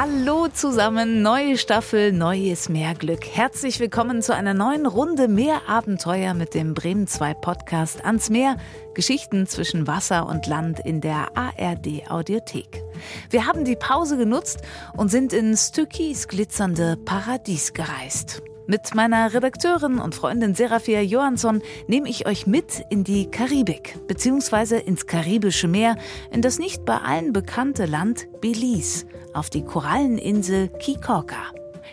Hallo zusammen, neue Staffel, neues Meerglück. Herzlich willkommen zu einer neuen Runde Meerabenteuer mit dem Bremen 2 Podcast ans Meer. Geschichten zwischen Wasser und Land in der ARD Audiothek. Wir haben die Pause genutzt und sind in Stückis glitzernde Paradies gereist. Mit meiner Redakteurin und Freundin Serafia Johansson nehme ich euch mit in die Karibik, beziehungsweise ins Karibische Meer, in das nicht bei allen bekannte Land Belize, auf die Koralleninsel Kikorka.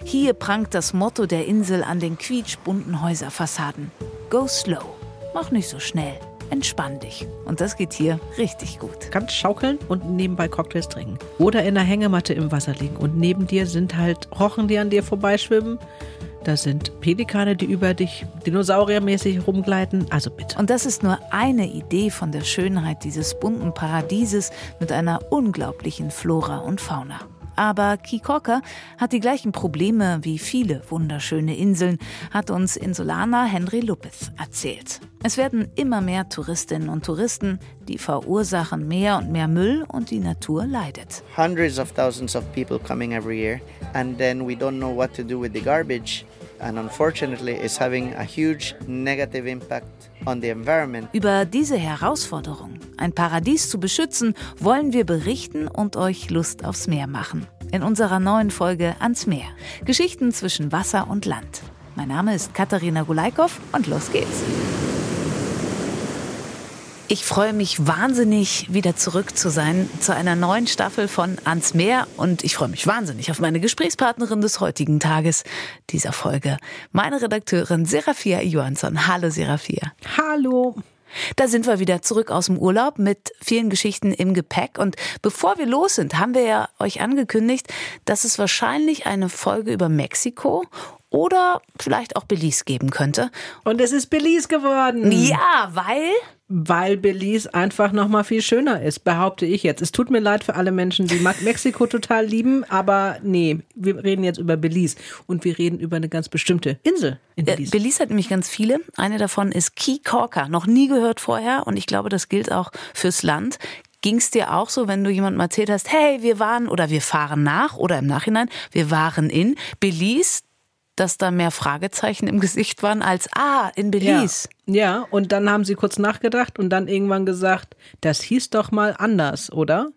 Hier prangt das Motto der Insel an den quietschbunten Häuserfassaden. Go slow, mach nicht so schnell entspann dich. Und das geht hier richtig gut. Kannst schaukeln und nebenbei Cocktails trinken. Oder in der Hängematte im Wasser liegen. Und neben dir sind halt Rochen, die an dir vorbeischwimmen. Da sind Pelikane, die über dich dinosauriermäßig rumgleiten. Also bitte. Und das ist nur eine Idee von der Schönheit dieses bunten Paradieses mit einer unglaublichen Flora und Fauna. Aber Kikorka hat die gleichen Probleme wie viele wunderschöne Inseln, hat uns Insulaner Henry Lupez erzählt. Es werden immer mehr Touristinnen und Touristen, die verursachen mehr und mehr Müll und die Natur leidet. Hundreds of thousands of people coming every year and then we don't know what to do with the garbage and unfortunately is having a huge negative impact on the environment. Über diese Herausforderung, ein Paradies zu beschützen, wollen wir berichten und euch Lust aufs Meer machen. In unserer neuen Folge Ans Meer. Geschichten zwischen Wasser und Land. Mein Name ist Katharina Gulaikow und los geht's. Ich freue mich wahnsinnig, wieder zurück zu sein zu einer neuen Staffel von Ans Meer und ich freue mich wahnsinnig auf meine Gesprächspartnerin des heutigen Tages dieser Folge, meine Redakteurin Serafia Johansson. Hallo Serafia. Hallo. Da sind wir wieder zurück aus dem Urlaub mit vielen Geschichten im Gepäck. Und bevor wir los sind, haben wir ja euch angekündigt, dass es wahrscheinlich eine Folge über Mexiko oder vielleicht auch Belize geben könnte. Und es ist Belize geworden. Ja, weil weil Belize einfach noch mal viel schöner ist, behaupte ich jetzt. Es tut mir leid für alle Menschen, die Mexiko total lieben, aber nee, wir reden jetzt über Belize und wir reden über eine ganz bestimmte Insel in Belize. Äh, Belize hat nämlich ganz viele. Eine davon ist Key Corker, noch nie gehört vorher und ich glaube, das gilt auch fürs Land. Ging es dir auch so, wenn du jemandem erzählt hast, hey, wir waren oder wir fahren nach oder im Nachhinein, wir waren in Belize, dass da mehr Fragezeichen im Gesicht waren als Ah, in Belize. Ja. ja, und dann haben sie kurz nachgedacht und dann irgendwann gesagt, das hieß doch mal anders, oder?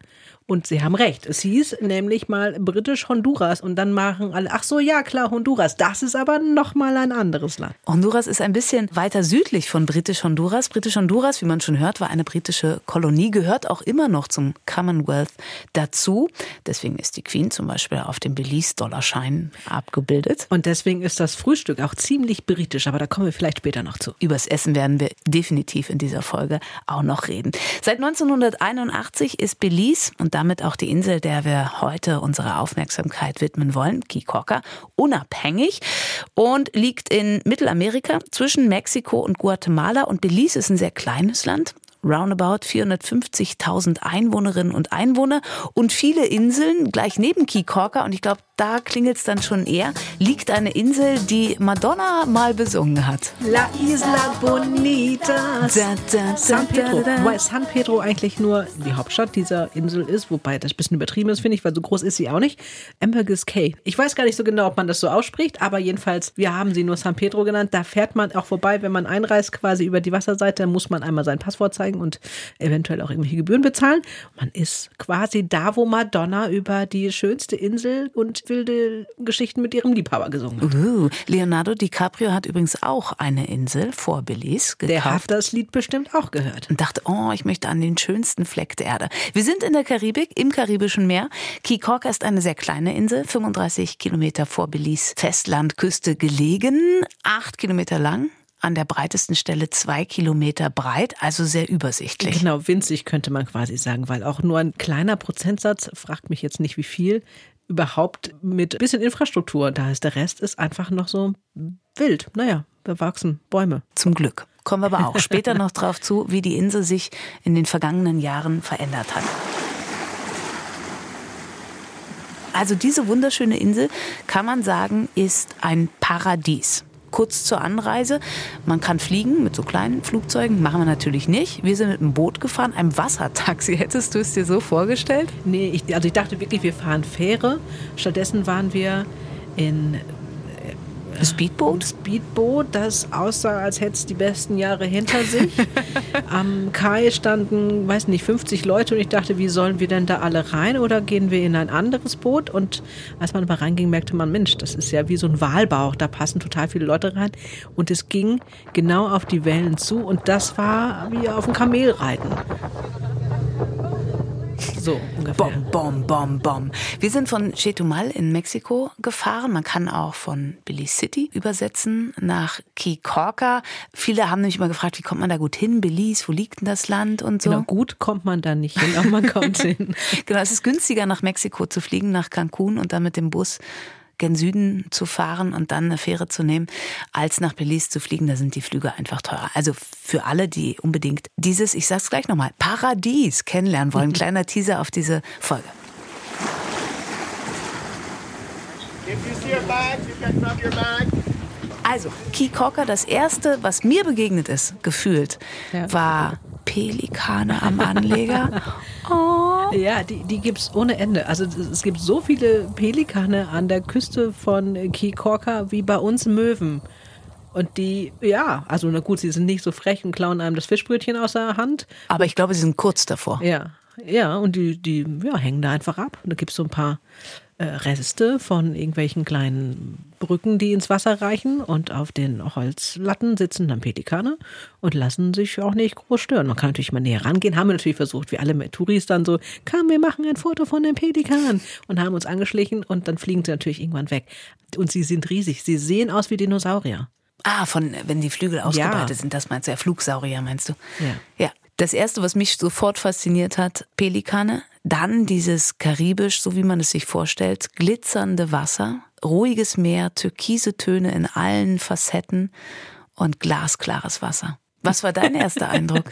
Und sie haben recht. Es hieß nämlich mal britisch Honduras und dann machen alle, ach so, ja klar, Honduras. Das ist aber noch mal ein anderes Land. Honduras ist ein bisschen weiter südlich von britisch Honduras. Britisch Honduras, wie man schon hört, war eine britische Kolonie, gehört auch immer noch zum Commonwealth dazu. Deswegen ist die Queen zum Beispiel auf dem Belize-Dollarschein abgebildet. Und deswegen ist das Frühstück auch ziemlich britisch, aber da kommen wir vielleicht später noch zu. Übers Essen werden wir definitiv in dieser Folge auch noch reden. Seit 1981 ist Belize und damit auch die Insel, der wir heute unsere Aufmerksamkeit widmen wollen, Kikorka, unabhängig und liegt in Mittelamerika zwischen Mexiko und Guatemala. Und Belize ist ein sehr kleines Land, roundabout 450.000 Einwohnerinnen und Einwohner und viele Inseln gleich neben Kikorka. Und ich glaube, da klingelt es dann schon eher, liegt eine Insel, die Madonna mal besungen hat. La Isla Bonita. Da, da, San Pedro. Wobei San Pedro eigentlich nur die Hauptstadt dieser Insel ist, wobei das ein bisschen übertrieben ist, finde ich, weil so groß ist sie auch nicht. Ambergris Cay. Ich weiß gar nicht so genau, ob man das so ausspricht, aber jedenfalls, wir haben sie nur San Pedro genannt. Da fährt man auch vorbei, wenn man einreist, quasi über die Wasserseite, muss man einmal sein Passwort zeigen und eventuell auch irgendwelche Gebühren bezahlen. Man ist quasi da, wo Madonna über die schönste Insel und wilde Geschichten mit ihrem Liebhaber gesungen hat. Uh, Leonardo DiCaprio hat übrigens auch eine Insel vor Belize gekauft. Der hat das Lied bestimmt auch gehört. Und dachte, oh, ich möchte an den schönsten Fleck der Erde. Wir sind in der Karibik, im Karibischen Meer. Kikorka ist eine sehr kleine Insel, 35 Kilometer vor Belize Festlandküste gelegen, acht Kilometer lang an der breitesten Stelle zwei Kilometer breit, also sehr übersichtlich. Genau, winzig könnte man quasi sagen, weil auch nur ein kleiner Prozentsatz, fragt mich jetzt nicht wie viel, überhaupt mit bisschen Infrastruktur da ist. Der Rest ist einfach noch so wild. Naja, bewachsen Bäume. Zum Glück. Kommen wir aber auch später noch drauf zu, wie die Insel sich in den vergangenen Jahren verändert hat. Also diese wunderschöne Insel kann man sagen, ist ein Paradies. Kurz zur Anreise. Man kann fliegen mit so kleinen Flugzeugen, machen wir natürlich nicht. Wir sind mit einem Boot gefahren, einem Wassertaxi. Hättest du es dir so vorgestellt? Nee, ich, also ich dachte wirklich, wir fahren Fähre. Stattdessen waren wir in Speedboot? Speedboot, das aussah, als hätte es die besten Jahre hinter sich. Am Kai standen, weiß nicht, 50 Leute und ich dachte, wie sollen wir denn da alle rein oder gehen wir in ein anderes Boot? Und als man aber reinging, merkte man, Mensch, das ist ja wie so ein Walbauch, da passen total viele Leute rein. Und es ging genau auf die Wellen zu und das war wie auf dem Kamel reiten. So ungefähr. Bom, bom, bom, bom. Wir sind von Chetumal in Mexiko gefahren. Man kann auch von Belize City übersetzen nach Kikorka. Viele haben nämlich immer gefragt, wie kommt man da gut hin? Belize, wo liegt denn das Land und so? Genau, gut kommt man da nicht hin, aber man kommt hin. genau, es ist günstiger nach Mexiko zu fliegen, nach Cancun und dann mit dem Bus gen Süden zu fahren und dann eine Fähre zu nehmen, als nach Belize zu fliegen. Da sind die Flüge einfach teurer. Also für alle, die unbedingt dieses, ich sag's gleich nochmal, Paradies kennenlernen wollen. Kleiner Teaser auf diese Folge. Also, Key Cocker, das erste, was mir begegnet ist, gefühlt, ja. war Pelikane am Anleger. Oh. Ja, die, die gibt es ohne Ende. Also es gibt so viele Pelikane an der Küste von Key Korka wie bei uns Möwen. Und die, ja, also na gut, sie sind nicht so frech und klauen einem das Fischbrötchen aus der Hand. Aber ich glaube, sie sind kurz davor. Ja, ja, und die, die ja, hängen da einfach ab. Und da gibt es so ein paar äh, Reste von irgendwelchen kleinen Brücken, die ins Wasser reichen und auf den Holzlatten sitzen dann Pelikane und lassen sich auch nicht groß stören. Man kann natürlich mal näher rangehen, haben wir natürlich versucht, wie alle mit Touris dann so, komm, wir machen ein Foto von den Pelikanen und haben uns angeschlichen und dann fliegen sie natürlich irgendwann weg. Und sie sind riesig, sie sehen aus wie Dinosaurier. Ah, von wenn die Flügel ausgebreitet ja. sind, das meinst du ja, Flugsaurier meinst du? Ja. Ja, das erste, was mich sofort fasziniert hat, Pelikane. Dann dieses karibisch, so wie man es sich vorstellt, glitzernde Wasser, ruhiges Meer, türkise Töne in allen Facetten und glasklares Wasser. Was war dein erster Eindruck?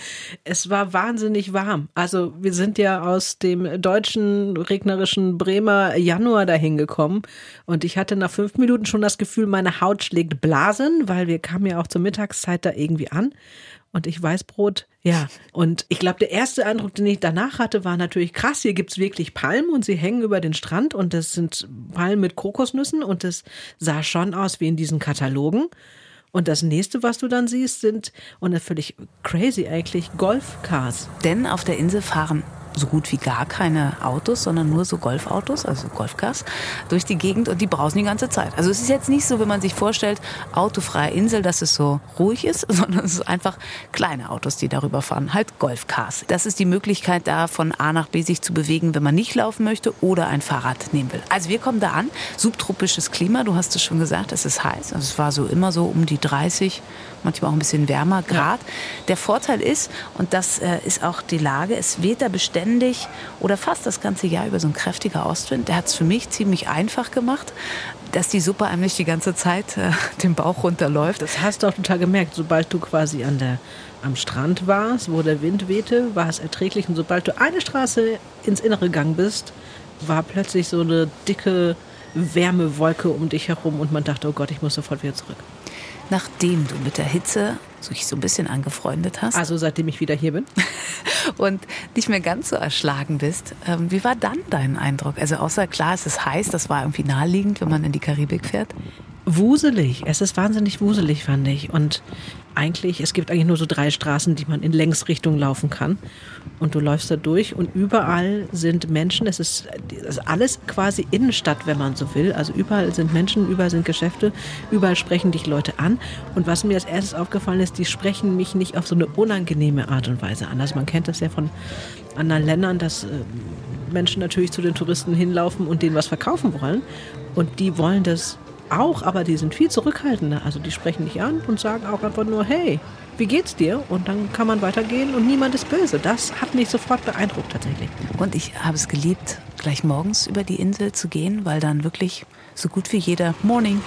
es war wahnsinnig warm. Also wir sind ja aus dem deutschen regnerischen Bremer Januar dahin gekommen und ich hatte nach fünf Minuten schon das Gefühl, meine Haut schlägt Blasen, weil wir kamen ja auch zur Mittagszeit da irgendwie an und ich Weißbrot. Ja, und ich glaube, der erste Eindruck, den ich danach hatte, war natürlich krass. Hier gibt es wirklich Palmen und sie hängen über den Strand und das sind Palmen mit Kokosnüssen und das sah schon aus wie in diesen Katalogen. Und das nächste, was du dann siehst, sind, und das völlig crazy eigentlich, Golfcars. Denn auf der Insel fahren so gut wie gar keine Autos, sondern nur so Golfautos, also Golfcars, durch die Gegend und die brausen die ganze Zeit. Also es ist jetzt nicht so, wenn man sich vorstellt, autofreie Insel, dass es so ruhig ist, sondern es ist einfach kleine Autos, die darüber fahren, halt Golfcars. Das ist die Möglichkeit da von A nach B sich zu bewegen, wenn man nicht laufen möchte oder ein Fahrrad nehmen will. Also wir kommen da an, subtropisches Klima, du hast es schon gesagt, es ist heiß, also es war so immer so um die 30 manchmal auch ein bisschen wärmer Grad. Ja. Der Vorteil ist, und das äh, ist auch die Lage, es weht da beständig oder fast das ganze Jahr über so ein kräftiger Ostwind. Der hat es für mich ziemlich einfach gemacht dass die Suppe einem nicht die ganze Zeit äh, den Bauch runterläuft. Das hast du auch total gemerkt, sobald du quasi an der, am Strand warst, wo der Wind wehte, war es erträglich. Und sobald du eine Straße ins Innere gegangen bist, war plötzlich so eine dicke Wärmewolke um dich herum und man dachte, oh Gott, ich muss sofort wieder zurück nachdem du mit der Hitze sich so ein bisschen angefreundet hast. Also seitdem ich wieder hier bin. und nicht mehr ganz so erschlagen bist. Ähm, wie war dann dein Eindruck? Also außer klar, es ist heiß, das war irgendwie naheliegend, wenn man in die Karibik fährt. Wuselig. Es ist wahnsinnig wuselig, fand ich. Und eigentlich, es gibt eigentlich nur so drei Straßen, die man in Längsrichtung laufen kann. Und du läufst da durch und überall sind Menschen. Es ist, es ist alles quasi Innenstadt, wenn man so will. Also überall sind Menschen, überall sind Geschäfte, überall sprechen dich Leute an. Und was mir als erstes aufgefallen ist, die sprechen mich nicht auf so eine unangenehme Art und Weise an. Also man kennt das ja von anderen Ländern, dass äh, Menschen natürlich zu den Touristen hinlaufen und denen was verkaufen wollen. Und die wollen das auch, aber die sind viel zurückhaltender. Also die sprechen nicht an und sagen auch einfach nur, hey, wie geht's dir? Und dann kann man weitergehen und niemand ist böse. Das hat mich sofort beeindruckt tatsächlich. Und ich habe es geliebt, gleich morgens über die Insel zu gehen, weil dann wirklich so gut wie jeder Morning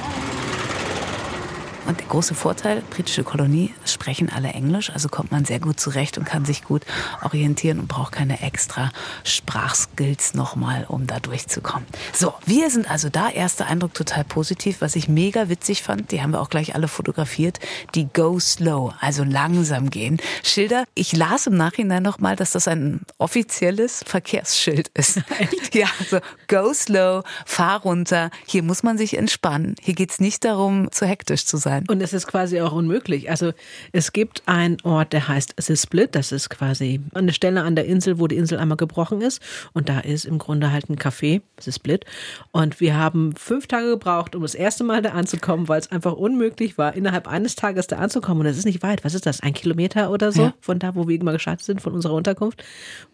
Und der große Vorteil, britische Kolonie, sprechen alle Englisch, also kommt man sehr gut zurecht und kann sich gut orientieren und braucht keine extra Sprachskills nochmal, um da durchzukommen. So, wir sind also da. Erster Eindruck total positiv. Was ich mega witzig fand, die haben wir auch gleich alle fotografiert, die Go Slow, also langsam gehen. Schilder. Ich las im Nachhinein nochmal, dass das ein offizielles Verkehrsschild ist. ja, so Go Slow, fahr runter. Hier muss man sich entspannen. Hier geht es nicht darum, zu hektisch zu sein. Und es ist quasi auch unmöglich. Also es gibt einen Ort, der heißt The Split. Das ist quasi eine Stelle an der Insel, wo die Insel einmal gebrochen ist. Und da ist im Grunde halt ein Café, The Split. Und wir haben fünf Tage gebraucht, um das erste Mal da anzukommen, weil es einfach unmöglich war, innerhalb eines Tages da anzukommen. Und das ist nicht weit. Was ist das? Ein Kilometer oder so ja. von da, wo wir immer gestartet sind, von unserer Unterkunft.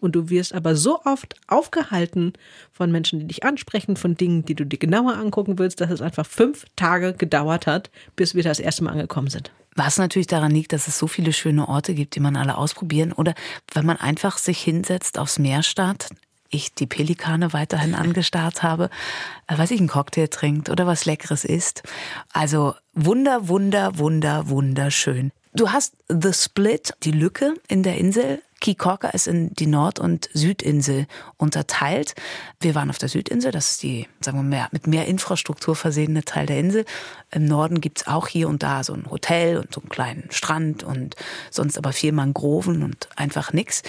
Und du wirst aber so oft aufgehalten von Menschen, die dich ansprechen, von Dingen, die du dir genauer angucken willst, dass es einfach fünf Tage gedauert hat, bis wir das erste Mal angekommen sind. Was natürlich daran liegt, dass es so viele schöne Orte gibt, die man alle ausprobieren oder wenn man einfach sich hinsetzt aufs Meer starrt, ich die Pelikane weiterhin angestarrt habe, äh, weiß ich, einen Cocktail trinkt oder was Leckeres isst. Also wunder, wunder, wunder, wunderschön. Du hast The Split, die Lücke in der Insel, Kikorka ist in die Nord- und Südinsel unterteilt. Wir waren auf der Südinsel, das ist die, sagen wir mal, mit mehr Infrastruktur versehene Teil der Insel. Im Norden gibt's auch hier und da so ein Hotel und so einen kleinen Strand und sonst aber viel Mangroven und einfach nix.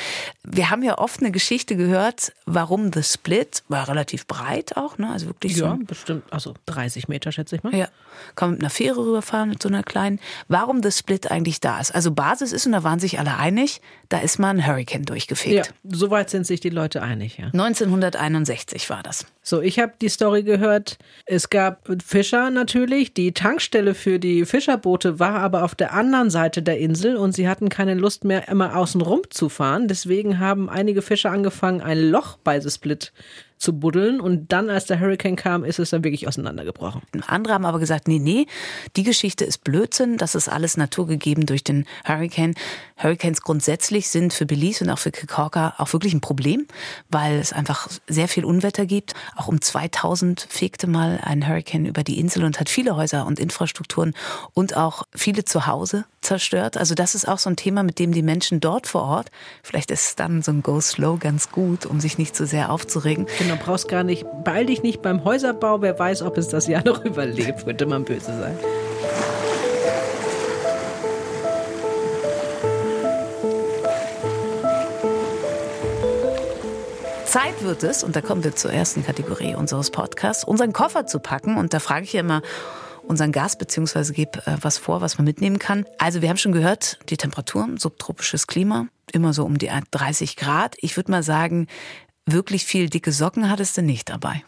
Wir haben ja oft eine Geschichte gehört, warum The Split war relativ breit auch, ne? Also wirklich ja, so. bestimmt, also 30 Meter schätze ich mal. Ja, kann man mit einer Fähre rüberfahren mit so einer kleinen. Warum The Split eigentlich da ist. Also Basis ist, und da waren sich alle einig, da ist mal ein Hurricane durchgefegt. Ja, soweit sind sich die Leute einig, ja. 1961 war das. So, ich habe die Story gehört. Es gab Fischer natürlich. Die Tankstelle für die Fischerboote war aber auf der anderen Seite der Insel und sie hatten keine Lust mehr, immer außen rum zu fahren. Deswegen haben einige Fischer angefangen, ein Loch bei The Split zu buddeln. Und dann, als der Hurricane kam, ist es dann wirklich auseinandergebrochen. Andere haben aber gesagt, nee, nee, die Geschichte ist Blödsinn. Das ist alles naturgegeben durch den Hurricane. Hurricanes grundsätzlich sind für Belize und auch für Kikorka auch wirklich ein Problem, weil es einfach sehr viel Unwetter gibt. Auch um 2000 fegte mal ein Hurricane über die Insel und hat viele Häuser und Infrastrukturen und auch viele Zuhause zerstört. Also das ist auch so ein Thema, mit dem die Menschen dort vor Ort, vielleicht ist dann so ein Go Slow ganz gut, um sich nicht zu so sehr aufzuregen. Genau, brauchst gar nicht, beeil dich nicht beim Häuserbau, wer weiß, ob es das Jahr noch überlebt, könnte man böse sein. Zeit wird es, und da kommen wir zur ersten Kategorie unseres Podcasts, unseren Koffer zu packen. Und da frage ich ja immer unseren Gast, beziehungsweise gebe äh, was vor, was man mitnehmen kann. Also wir haben schon gehört, die Temperaturen, subtropisches Klima, immer so um die 30 Grad. Ich würde mal sagen, wirklich viel dicke Socken hattest du nicht dabei.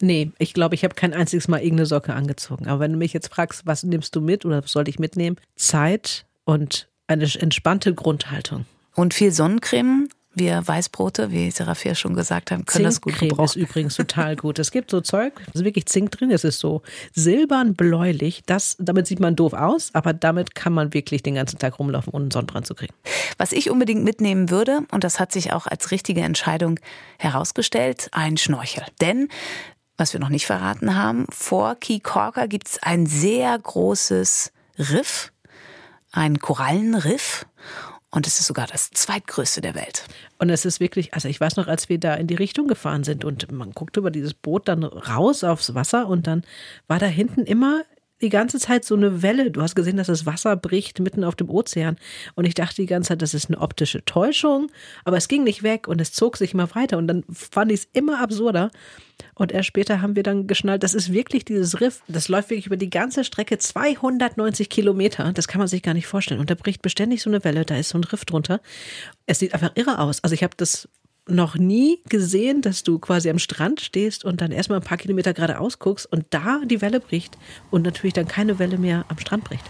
Nee, ich glaube, ich habe kein einziges Mal irgendeine Socke angezogen. Aber wenn du mich jetzt fragst, was nimmst du mit oder was sollte ich mitnehmen? Zeit und eine entspannte Grundhaltung. Und viel Sonnencreme wir Weißbrote, wie Serafia schon gesagt haben, können das gut gebrauchen. ist übrigens total gut. Es gibt so Zeug, es ist wirklich Zink drin, es ist so silbern bläulich. Das, damit sieht man doof aus, aber damit kann man wirklich den ganzen Tag rumlaufen, ohne einen Sonnenbrand zu kriegen. Was ich unbedingt mitnehmen würde, und das hat sich auch als richtige Entscheidung herausgestellt, ein Schnorchel. Denn was wir noch nicht verraten haben, vor Key Corker gibt es ein sehr großes Riff, ein Korallenriff. Und es ist sogar das zweitgrößte der Welt. Und es ist wirklich, also ich weiß noch, als wir da in die Richtung gefahren sind und man guckte über dieses Boot dann raus aufs Wasser und dann war da hinten immer die ganze Zeit so eine Welle. Du hast gesehen, dass das Wasser bricht mitten auf dem Ozean. Und ich dachte die ganze Zeit, das ist eine optische Täuschung. Aber es ging nicht weg und es zog sich immer weiter. Und dann fand ich es immer absurder. Und erst später haben wir dann geschnallt, das ist wirklich dieses Riff. Das läuft wirklich über die ganze Strecke 290 Kilometer. Das kann man sich gar nicht vorstellen. Und da bricht beständig so eine Welle. Da ist so ein Riff drunter. Es sieht einfach irre aus. Also ich habe das noch nie gesehen, dass du quasi am Strand stehst und dann erstmal ein paar Kilometer geradeaus guckst und da die Welle bricht und natürlich dann keine Welle mehr am Strand bricht.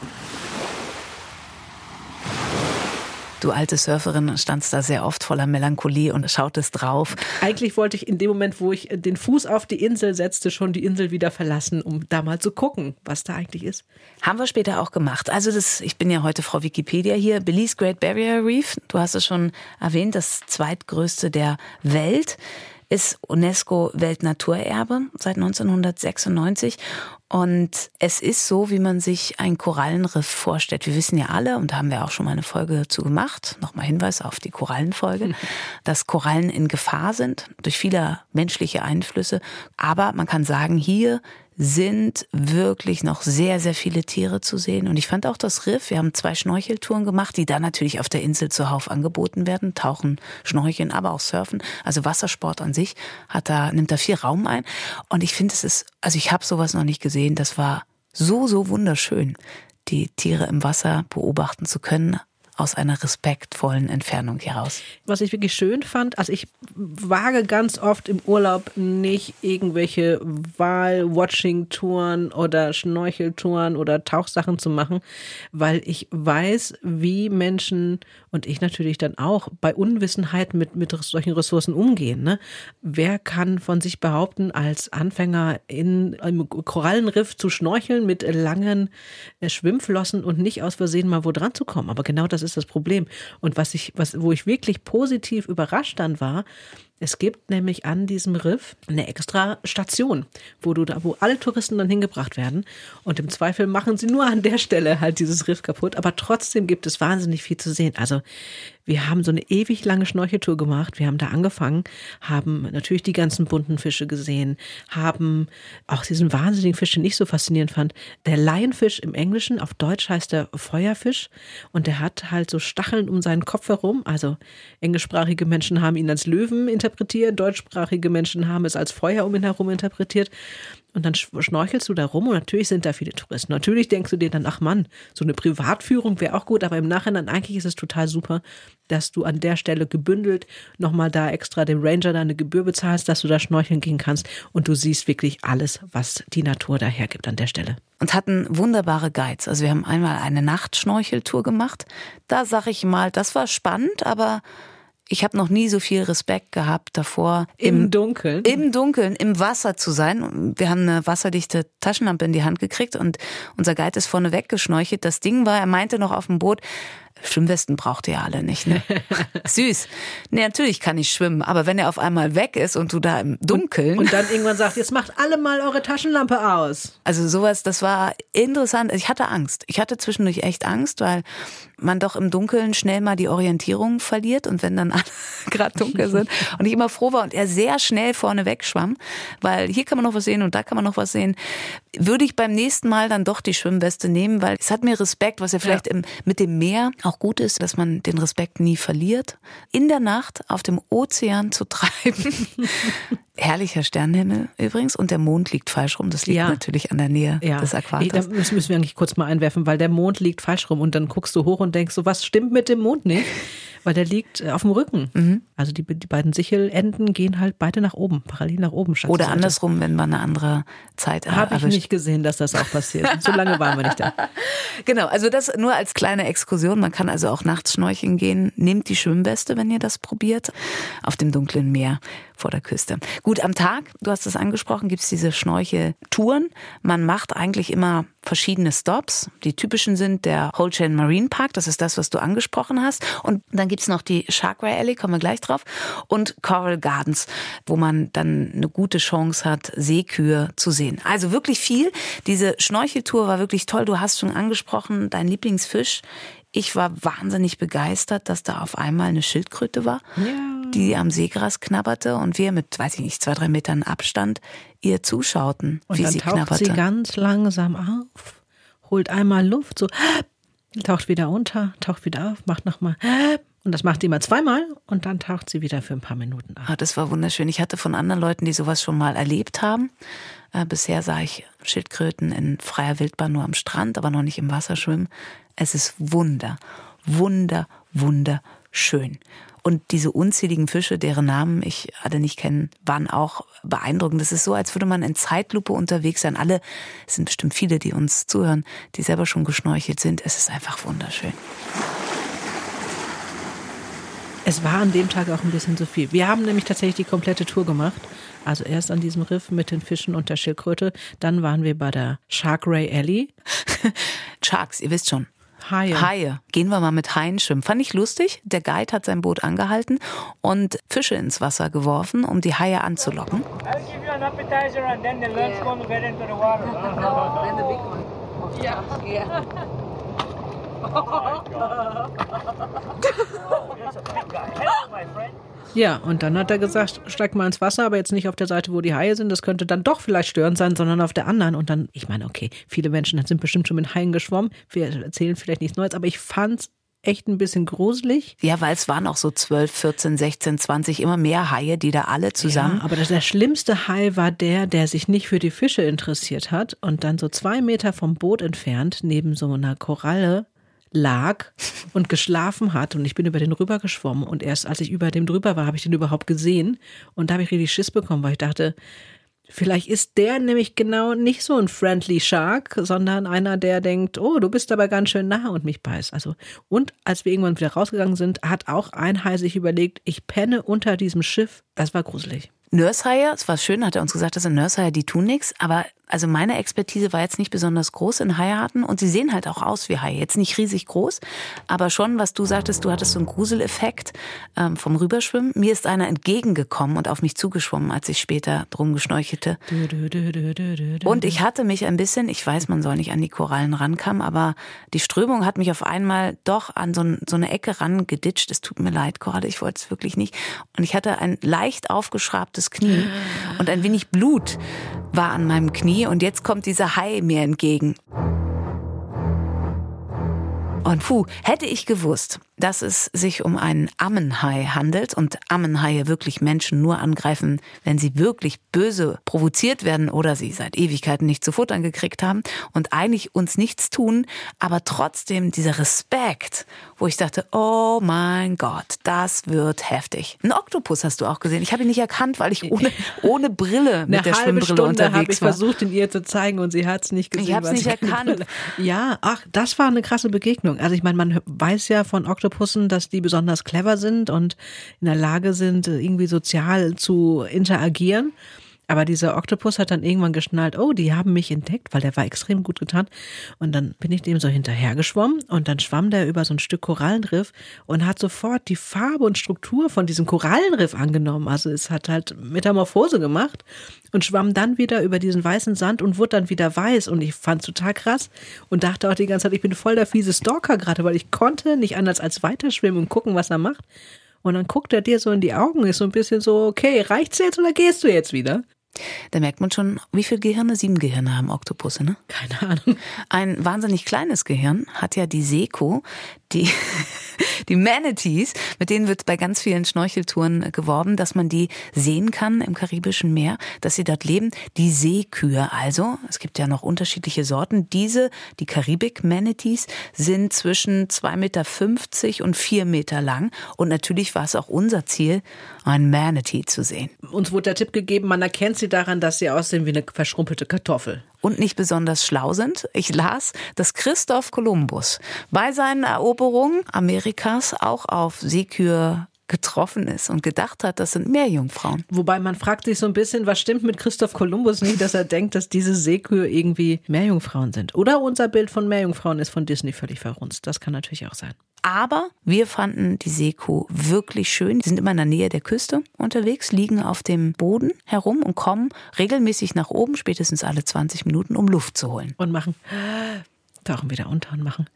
Du alte Surferin standst da sehr oft voller Melancholie und schautest drauf. Eigentlich wollte ich in dem Moment, wo ich den Fuß auf die Insel setzte, schon die Insel wieder verlassen, um da mal zu gucken, was da eigentlich ist. Haben wir später auch gemacht. Also das, ich bin ja heute Frau Wikipedia hier. Belize Great Barrier Reef, du hast es schon erwähnt, das zweitgrößte der Welt ist UNESCO Weltnaturerbe seit 1996 Und es ist so, wie man sich ein Korallenriff vorstellt. Wir wissen ja alle, und da haben wir auch schon mal eine Folge dazu gemacht, nochmal Hinweis auf die Korallenfolge, dass Korallen in Gefahr sind durch viele menschliche Einflüsse. Aber man kann sagen, hier sind wirklich noch sehr, sehr viele Tiere zu sehen. Und ich fand auch das Riff, wir haben zwei Schnorcheltouren gemacht, die dann natürlich auf der Insel zuhauf angeboten werden. Tauchen, Schnorcheln, aber auch Surfen. Also Wassersport an sich hat da, nimmt da viel Raum ein. Und ich finde, es ist, also ich habe sowas noch nicht gesehen. Das war so, so wunderschön, die Tiere im Wasser beobachten zu können aus einer respektvollen Entfernung heraus. Was ich wirklich schön fand, also ich wage ganz oft im Urlaub nicht irgendwelche Wahl-Watching-Touren oder Schnorcheltouren oder Tauchsachen zu machen, weil ich weiß, wie Menschen und ich natürlich dann auch bei Unwissenheit mit, mit solchen Ressourcen umgehen. Ne? Wer kann von sich behaupten, als Anfänger in einem Korallenriff zu schnorcheln mit langen äh, Schwimmflossen und nicht aus Versehen mal wo dran zu kommen? Aber genau das ist das Problem. Und was ich, was, wo ich wirklich positiv überrascht dann war, es gibt nämlich an diesem Riff eine extra Station, wo du da, wo alle Touristen dann hingebracht werden. Und im Zweifel machen sie nur an der Stelle halt dieses Riff kaputt. Aber trotzdem gibt es wahnsinnig viel zu sehen. Also wir haben so eine ewig lange Schnorcheltour gemacht. Wir haben da angefangen, haben natürlich die ganzen bunten Fische gesehen, haben auch diesen wahnsinnigen Fisch, den ich so faszinierend fand. Der Lionfisch im Englischen, auf Deutsch heißt der Feuerfisch. Und der hat halt so Stacheln um seinen Kopf herum. Also englischsprachige Menschen haben ihn als Löwen interpretiert, deutschsprachige Menschen haben es als Feuer um ihn herum interpretiert. Und dann schnorchelst du da rum und natürlich sind da viele Touristen. Natürlich denkst du dir dann, ach Mann, so eine Privatführung wäre auch gut, aber im Nachhinein eigentlich ist es total super, dass du an der Stelle gebündelt nochmal da extra dem Ranger deine Gebühr bezahlst, dass du da schnorcheln gehen kannst und du siehst wirklich alles, was die Natur da hergibt an der Stelle. Und hatten wunderbare Guides. Also wir haben einmal eine Nachtschnorcheltour gemacht. Da sag ich mal, das war spannend, aber ich habe noch nie so viel Respekt gehabt davor, im, im, Dunkeln, im Dunkeln, im Wasser zu sein. Wir haben eine wasserdichte Taschenlampe in die Hand gekriegt und unser Guide ist vorne weggeschnorchelt. Das Ding war, er meinte noch auf dem Boot, Schwimmwesten braucht ihr alle nicht, ne? Süß. Nee, natürlich kann ich schwimmen, aber wenn er auf einmal weg ist und du da im Dunkeln. Und, und dann irgendwann sagt, jetzt macht alle mal eure Taschenlampe aus. Also sowas, das war interessant. Ich hatte Angst. Ich hatte zwischendurch echt Angst, weil man doch im Dunkeln schnell mal die Orientierung verliert und wenn dann alle gerade dunkel sind und ich immer froh war und er sehr schnell vorne wegschwamm, weil hier kann man noch was sehen und da kann man noch was sehen, würde ich beim nächsten Mal dann doch die Schwimmweste nehmen, weil es hat mir Respekt, was ja vielleicht ja. Im, mit dem Meer auch gut ist, dass man den Respekt nie verliert. In der Nacht auf dem Ozean zu treiben. Herrlicher Sternenhimmel übrigens und der Mond liegt falsch rum. Das liegt ja. natürlich an der Nähe ja. des Äquators. Da müssen wir eigentlich kurz mal einwerfen, weil der Mond liegt falsch rum und dann guckst du hoch und denkst so, was stimmt mit dem Mond nicht? Weil der liegt äh, auf dem Rücken. Mhm. Also die, die beiden Sichelenden gehen halt beide nach oben, parallel nach oben. Oder andersrum, wenn man eine andere Zeit Habe ich nicht gesehen, dass das auch passiert. so lange waren wir nicht da. Genau, also das nur als kleine Exkursion. Man kann also auch nachts schnorcheln gehen. Nehmt die Schwimmweste, wenn ihr das probiert, auf dem dunklen Meer vor der Küste. Gut, am Tag, du hast es angesprochen, gibt es diese Schnorcheltouren. Man macht eigentlich immer verschiedene Stops. Die typischen sind der Whole Chain Marine Park, das ist das, was du angesprochen hast. Und dann gibt's noch die Sharkway Alley, kommen wir gleich drauf. Und Coral Gardens, wo man dann eine gute Chance hat, Seekühe zu sehen. Also wirklich viel. Diese Schnorcheltour war wirklich toll. Du hast schon angesprochen, dein Lieblingsfisch. Ich war wahnsinnig begeistert, dass da auf einmal eine Schildkröte war. Ja die am Seegras knabberte und wir mit, weiß ich nicht, zwei, drei Metern Abstand ihr zuschauten, und wie dann sie taucht knabberte. sie ganz langsam auf, holt einmal Luft, so taucht wieder unter, taucht wieder auf, macht nochmal und das macht sie immer zweimal und dann taucht sie wieder für ein paar Minuten auf. Ah, das war wunderschön. Ich hatte von anderen Leuten, die sowas schon mal erlebt haben. Äh, bisher sah ich Schildkröten in freier Wildbahn nur am Strand, aber noch nicht im Wasser schwimmen. Es ist wunder, wunder, wunderschön. Und diese unzähligen Fische, deren Namen ich alle nicht kenne, waren auch beeindruckend. Das ist so, als würde man in Zeitlupe unterwegs sein. Alle, es sind bestimmt viele, die uns zuhören, die selber schon geschnorchelt sind. Es ist einfach wunderschön. Es war an dem Tag auch ein bisschen zu viel. Wir haben nämlich tatsächlich die komplette Tour gemacht. Also erst an diesem Riff mit den Fischen und der Schildkröte. Dann waren wir bei der Shark Ray Alley. Sharks, ihr wisst schon. Haie. Haie. Gehen wir mal mit Haien schwimmen. Fand ich lustig. Der Guide hat sein Boot angehalten und Fische ins Wasser geworfen, um die Haie anzulocken. Yeah. Ja, und dann hat er gesagt, steig mal ins Wasser, aber jetzt nicht auf der Seite, wo die Haie sind. Das könnte dann doch vielleicht störend sein, sondern auf der anderen. Und dann, ich meine, okay, viele Menschen sind bestimmt schon mit Haien geschwommen. Wir erzählen vielleicht nichts Neues, aber ich fand's echt ein bisschen gruselig. Ja, weil es waren auch so 12, 14, 16, 20, immer mehr Haie, die da alle zusammen. Ja, aber das, der schlimmste Hai war der, der sich nicht für die Fische interessiert hat und dann so zwei Meter vom Boot entfernt neben so einer Koralle lag und geschlafen hat und ich bin über den rüber geschwommen und erst als ich über dem drüber war, habe ich den überhaupt gesehen und da habe ich richtig Schiss bekommen, weil ich dachte, vielleicht ist der nämlich genau nicht so ein friendly Shark, sondern einer, der denkt, oh, du bist aber ganz schön nah und mich beißt. Also und als wir irgendwann wieder rausgegangen sind, hat auch ein sich überlegt, ich penne unter diesem Schiff. Das war gruselig. Nursehaie, es war schön, hat er uns gesagt, das sind Nursehaie, die tun nichts, aber also meine Expertise war jetzt nicht besonders groß in Haiarten und sie sehen halt auch aus wie Haie. Jetzt nicht riesig groß, aber schon, was du sagtest, du hattest so einen Gruseleffekt ähm, vom Rüberschwimmen. Mir ist einer entgegengekommen und auf mich zugeschwommen, als ich später drum geschnorchelte. Und ich hatte mich ein bisschen, ich weiß, man soll nicht an die Korallen rankommen, aber die Strömung hat mich auf einmal doch an so, ein, so eine Ecke rangeditscht. Es tut mir leid, Koralle, ich wollte es wirklich nicht. Und ich hatte ein leicht aufgeschrabtes Knie und ein wenig Blut war an meinem Knie und jetzt kommt dieser Hai mir entgegen. Und puh, hätte ich gewusst, dass es sich um einen Ammenhai handelt und Ammenhaie wirklich Menschen nur angreifen, wenn sie wirklich böse provoziert werden oder sie seit Ewigkeiten nicht zu futtern gekriegt haben und eigentlich uns nichts tun, aber trotzdem dieser Respekt, wo ich dachte, oh mein Gott, das wird heftig. Ein Oktopus hast du auch gesehen. Ich habe ihn nicht erkannt, weil ich ohne, ohne Brille mit Eine der halbe Schwimmbrille Stunde habe unterwegs ich war. versucht, ihn ihr zu zeigen und sie hat es nicht gesehen. Ich hab's weil nicht erkannt. Ja, ach, das war eine krasse Begegnung. Also ich meine, man weiß ja von Oktopussen, dass die besonders clever sind und in der Lage sind, irgendwie sozial zu interagieren. Aber dieser Oktopus hat dann irgendwann geschnallt, oh, die haben mich entdeckt, weil der war extrem gut getan. Und dann bin ich dem so hinterher geschwommen und dann schwamm der über so ein Stück Korallenriff und hat sofort die Farbe und Struktur von diesem Korallenriff angenommen. Also es hat halt Metamorphose gemacht und schwamm dann wieder über diesen weißen Sand und wurde dann wieder weiß. Und ich fand total krass und dachte auch die ganze Zeit, ich bin voll der fiese Stalker gerade, weil ich konnte nicht anders als weiterschwimmen und gucken, was er macht. Und dann guckt er dir so in die Augen, ist so ein bisschen so, okay, reicht's jetzt oder gehst du jetzt wieder? Da merkt man schon, wie viele Gehirne? Sieben Gehirne haben Oktopusse, ne? Keine Ahnung. Ein wahnsinnig kleines Gehirn hat ja die Seko, die, die Manatees, mit denen wird bei ganz vielen Schnorcheltouren geworben, dass man die sehen kann im Karibischen Meer, dass sie dort leben. Die Seekühe also, es gibt ja noch unterschiedliche Sorten. Diese, die Karibik-Manatees, sind zwischen 2,50 Meter und 4 Meter lang. Und natürlich war es auch unser Ziel, ein Manatee zu sehen. Uns wurde der Tipp gegeben, man erkennt sie daran, dass sie aussehen wie eine verschrumpelte Kartoffel. Und nicht besonders schlau sind. Ich las, dass Christoph Kolumbus bei seinen Eroberungen Amerikas auch auf Seekühe getroffen ist und gedacht hat, das sind Meerjungfrauen. Wobei man fragt sich so ein bisschen, was stimmt mit Christoph Kolumbus nicht, dass er denkt, dass diese Seekühe irgendwie Meerjungfrauen sind. Oder unser Bild von Meerjungfrauen ist von Disney völlig verrunzt. Das kann natürlich auch sein. Aber wir fanden die Seekuh wirklich schön. Die sind immer in der Nähe der Küste unterwegs, liegen auf dem Boden herum und kommen regelmäßig nach oben, spätestens alle 20 Minuten, um Luft zu holen. Und machen, tauchen wieder unter und machen,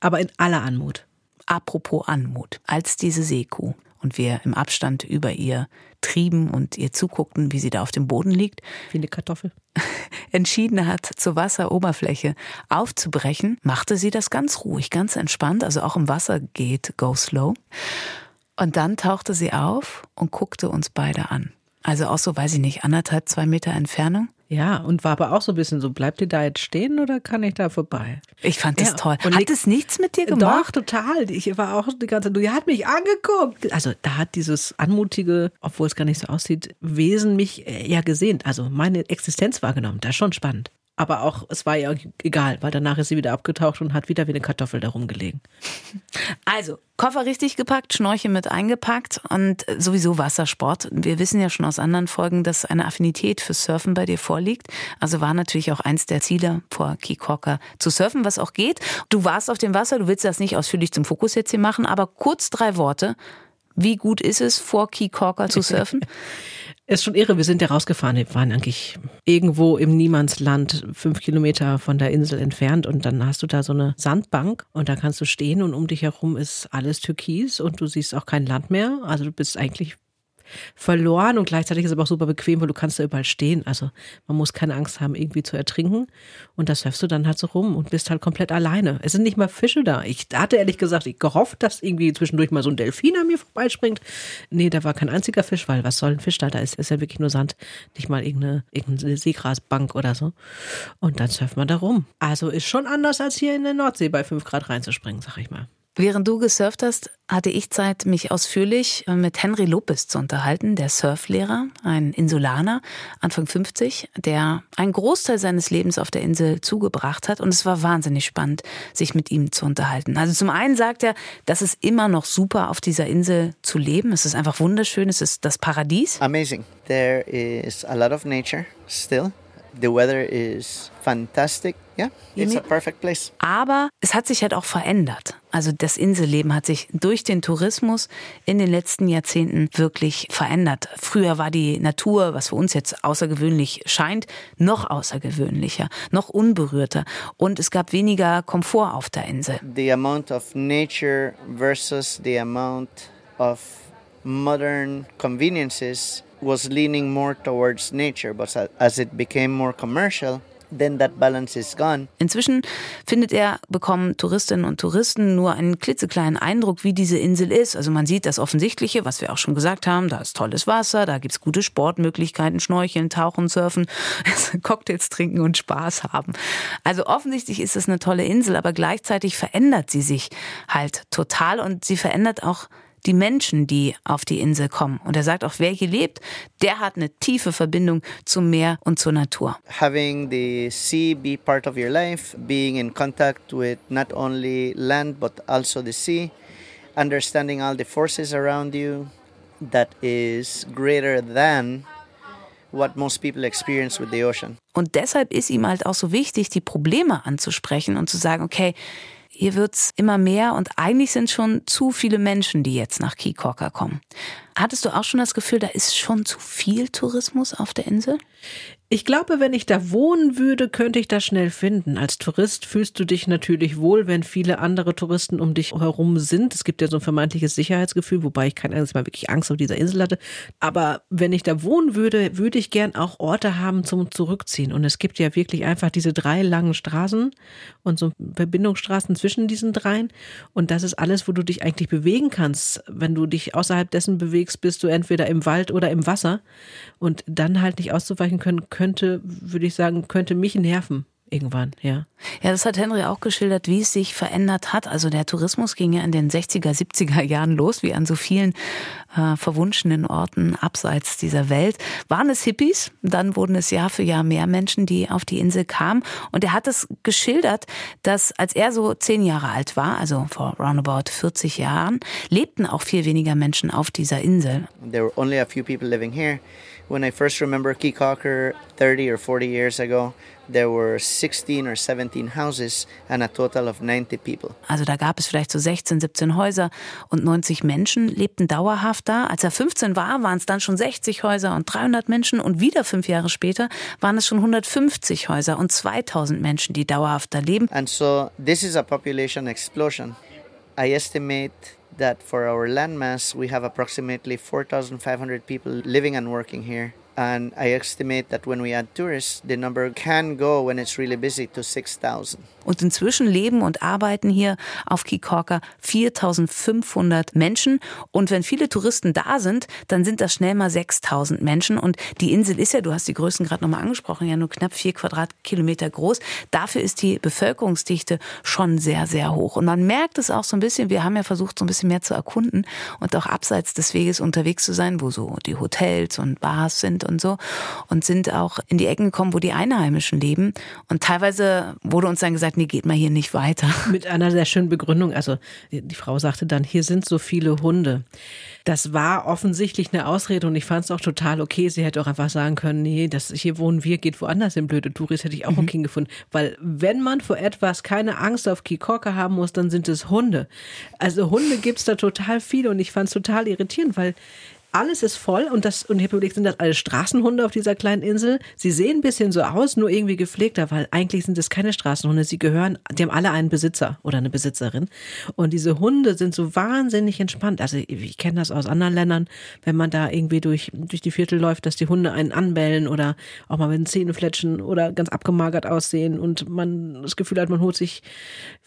aber in aller Anmut. Apropos Anmut, als diese Seekuh und wir im Abstand über ihr trieben und ihr zuguckten, wie sie da auf dem Boden liegt, Wie eine Kartoffel. entschieden hat, zur Wasseroberfläche aufzubrechen, machte sie das ganz ruhig, ganz entspannt, also auch im Wasser geht Go Slow. Und dann tauchte sie auf und guckte uns beide an. Also auch so, weiß ich nicht, anderthalb, zwei Meter Entfernung. Ja, und war aber auch so ein bisschen so, bleibt ihr da jetzt stehen oder kann ich da vorbei? Ich fand das Ja, toll. und Hat es nichts mit dir gemacht? Doch, total. Ich war auch die ganze Zeit, die hat mich angeguckt. Also da hat dieses anmutige, obwohl es gar nicht so aussieht, Wesen mich äh, ja gesehen. Also meine Existenz wahrgenommen. Das ist schon spannend. Aber auch, es war ja egal, weil danach ist sie wieder abgetaucht und hat wieder wie eine Kartoffel da rumgelegen. Also, Koffer richtig gepackt, Schnorchel mit eingepackt und sowieso Wassersport. Wir wissen ja schon aus anderen Folgen, dass eine Affinität für Surfen bei dir vorliegt. Also war natürlich auch eins der Ziele vor Keycorker zu surfen, was auch geht. Du warst auf dem Wasser, du willst das nicht ausführlich zum Fokus jetzt hier machen, aber kurz drei Worte. Wie gut ist es, vor Keycorker zu surfen? Ist schon irre, wir sind ja rausgefahren. Wir waren eigentlich irgendwo im Niemandsland, fünf Kilometer von der Insel entfernt. Und dann hast du da so eine Sandbank und da kannst du stehen und um dich herum ist alles türkis und du siehst auch kein Land mehr. Also du bist eigentlich verloren und gleichzeitig ist es aber auch super bequem, weil du kannst da überall stehen. Also man muss keine Angst haben, irgendwie zu ertrinken. Und da surfst du dann halt so rum und bist halt komplett alleine. Es sind nicht mal Fische da. Ich hatte ehrlich gesagt, ich gehofft, dass irgendwie zwischendurch mal so ein Delfin an mir vorbeispringt. Nee, da war kein einziger Fisch, weil was soll ein Fisch da? Da ist, ist ja wirklich nur Sand, nicht mal irgendeine, irgendeine Seegrasbank oder so. Und dann surft man da rum. Also ist schon anders als hier in der Nordsee bei 5 Grad reinzuspringen, sag ich mal. Während du gesurft hast, hatte ich Zeit, mich ausführlich äh, mit Henry Lopez zu unterhalten, der Surflehrer, ein Insulaner, Anfang 50, der einen Großteil seines Lebens auf der Insel zugebracht hat. Und es war wahnsinnig spannend, sich mit ihm zu unterhalten. Also zum einen sagt er, dass es immer noch super auf dieser Insel zu leben. Es ist einfach wunderschön, es ist das Paradies. Amazing. There is a lot of nature still. The weather is fantastic. Yeah, it's a perfect place. Aber es hat sich halt auch verändert. Also das Inselleben hat sich durch den Tourismus in den letzten Jahrzehnten wirklich verändert. Früher war die Natur, was für uns jetzt außergewöhnlich scheint, noch außergewöhnlicher, noch unberührter. Und es gab weniger Komfort auf der Insel. The amount of nature versus the amount of modern conveniences was leaning more towards nature, but as it became more commercial, then that balance is gone. Inzwischen findet er, bekommen Touristinnen und Touristen nur einen klitzekleinen Eindruck, wie diese Insel ist. Also man sieht das Offensichtliche, was wir auch schon gesagt haben. Da ist tolles Wasser, da gibt's gute Sportmöglichkeiten, Schnorcheln, Tauchen, Surfen, Cocktails trinken und Spaß haben. Also offensichtlich ist es eine tolle Insel, aber gleichzeitig verändert sie sich halt total und sie verändert auch die Menschen, die auf die Insel kommen. Und er sagt auch, wer hier lebt, der hat eine tiefe Verbindung zum Meer und zur Natur. Having the sea be part of your life, being in contact with not only land but also the sea, understanding all the forces around you, that is greater than what most people experience with the ocean. Und deshalb ist ihm halt auch so wichtig, die Probleme anzusprechen und zu sagen, okay, hier wird's immer mehr und eigentlich sind schon zu viele Menschen, die jetzt nach Kikoka kommen. Hattest du auch schon das Gefühl, da ist schon zu viel Tourismus auf der Insel? Ich glaube, wenn ich da wohnen würde, könnte ich das schnell finden. Als Tourist fühlst du dich natürlich wohl, wenn viele andere Touristen um dich herum sind. Es gibt ja so ein vermeintliches Sicherheitsgefühl, wobei ich kein einziges Mal wirklich Angst auf dieser Insel hatte. Aber wenn ich da wohnen würde, würde ich gern auch Orte haben zum Zurückziehen. Und es gibt ja wirklich einfach diese drei langen Straßen und so Verbindungsstraßen zwischen diesen dreien. Und das ist alles, wo du dich eigentlich bewegen kannst. Wenn du dich außerhalb dessen bewegst, bist du entweder im Wald oder im Wasser. Und dann halt nicht auszuweichen können, könnte, würde ich sagen, könnte mich nerven irgendwann, ja. Ja, das hat Henry auch geschildert, wie es sich verändert hat. Also der Tourismus ging ja in den 60er, 70er Jahren los, wie an so vielen äh, verwunschenen Orten abseits dieser Welt. Waren es Hippies? Dann wurden es Jahr für Jahr mehr Menschen, die auf die Insel kamen. Und er hat es geschildert, dass als er so zehn Jahre alt war, also vor roundabout 40 Jahren, lebten auch viel weniger Menschen auf dieser Insel. There were only a few people living here. When I first remember Key Cocker 30 or 40 years ago, there were 16 or 17 houses and a total of 90 people. Also da gab es vielleicht so 16, 17 Häuser und 90 Menschen lebten dauerhaft da. Als er 15 war, waren es dann schon 60 Häuser und 300 Menschen und wieder fünf Jahre später waren es schon 150 Häuser und 2000 Menschen, die dauerhaft da leben. And so this is a population explosion. I estimate that for our landmass, we have approximately 4,500 people living and working here. And I estimate that when we add tourists, the number can go when it's really busy to 6,000. Und inzwischen leben und arbeiten hier auf Kikorka 4500 Menschen. Und wenn viele Touristen da sind, dann sind das schnell mal 6000 Menschen. Und die Insel ist ja, du hast die Größen gerade nochmal angesprochen, ja nur knapp vier Quadratkilometer groß. Dafür ist die Bevölkerungsdichte schon sehr, sehr hoch. Und man merkt es auch so ein bisschen, wir haben ja versucht, so ein bisschen mehr zu erkunden und auch abseits des Weges unterwegs zu sein, wo so die Hotels und Bars sind und so. Und sind auch in die Ecken gekommen, wo die Einheimischen leben. Und teilweise wurde uns dann gesagt, nee, geht mal hier nicht weiter. Mit einer sehr schönen Begründung. Also die, Frau sagte dann, hier sind so viele Hunde. Das war offensichtlich eine Ausrede und ich fand es auch total okay. Sie hätte auch einfach sagen können, nee, das hier wohnen wir, geht woanders in blöde Touris, hätte ich auch mhm. okay gefunden. Weil wenn man vor etwas keine Angst auf Kikorka haben muss, dann sind es Hunde. Also Hunde gibt's da total viele und ich fand es total irritierend, weil alles ist voll und das, und überlegt, sind das alle Straßenhunde auf dieser kleinen Insel? Sie sehen ein bisschen so aus, nur irgendwie gepflegter, weil eigentlich sind es keine Straßenhunde. Sie gehören, die haben alle einen Besitzer oder eine Besitzerin. Und diese Hunde sind so wahnsinnig entspannt. Also ich kenne das aus anderen Ländern, wenn man da irgendwie durch, durch die Viertel läuft, dass die Hunde einen anbellen oder auch mal mit den Zähnen fletschen oder ganz abgemagert aussehen und man das Gefühl hat, man holt sich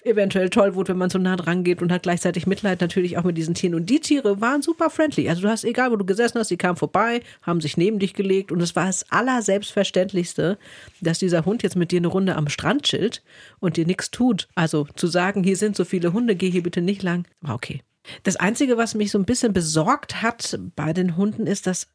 eventuell Tollwut, wenn man so nah dran geht und hat gleichzeitig Mitleid natürlich auch mit diesen Tieren. Und die Tiere waren super friendly. Also du hast, egal wo du gesessen hast, die kamen vorbei, haben sich neben dich gelegt und es war das Allerselbstverständlichste, dass dieser Hund jetzt mit dir eine Runde am Strand chillt und dir nichts tut. Also zu sagen, hier sind so viele Hunde, geh hier bitte nicht lang, war okay. Das Einzige, was mich so ein bisschen besorgt hat bei den Hunden, ist, dass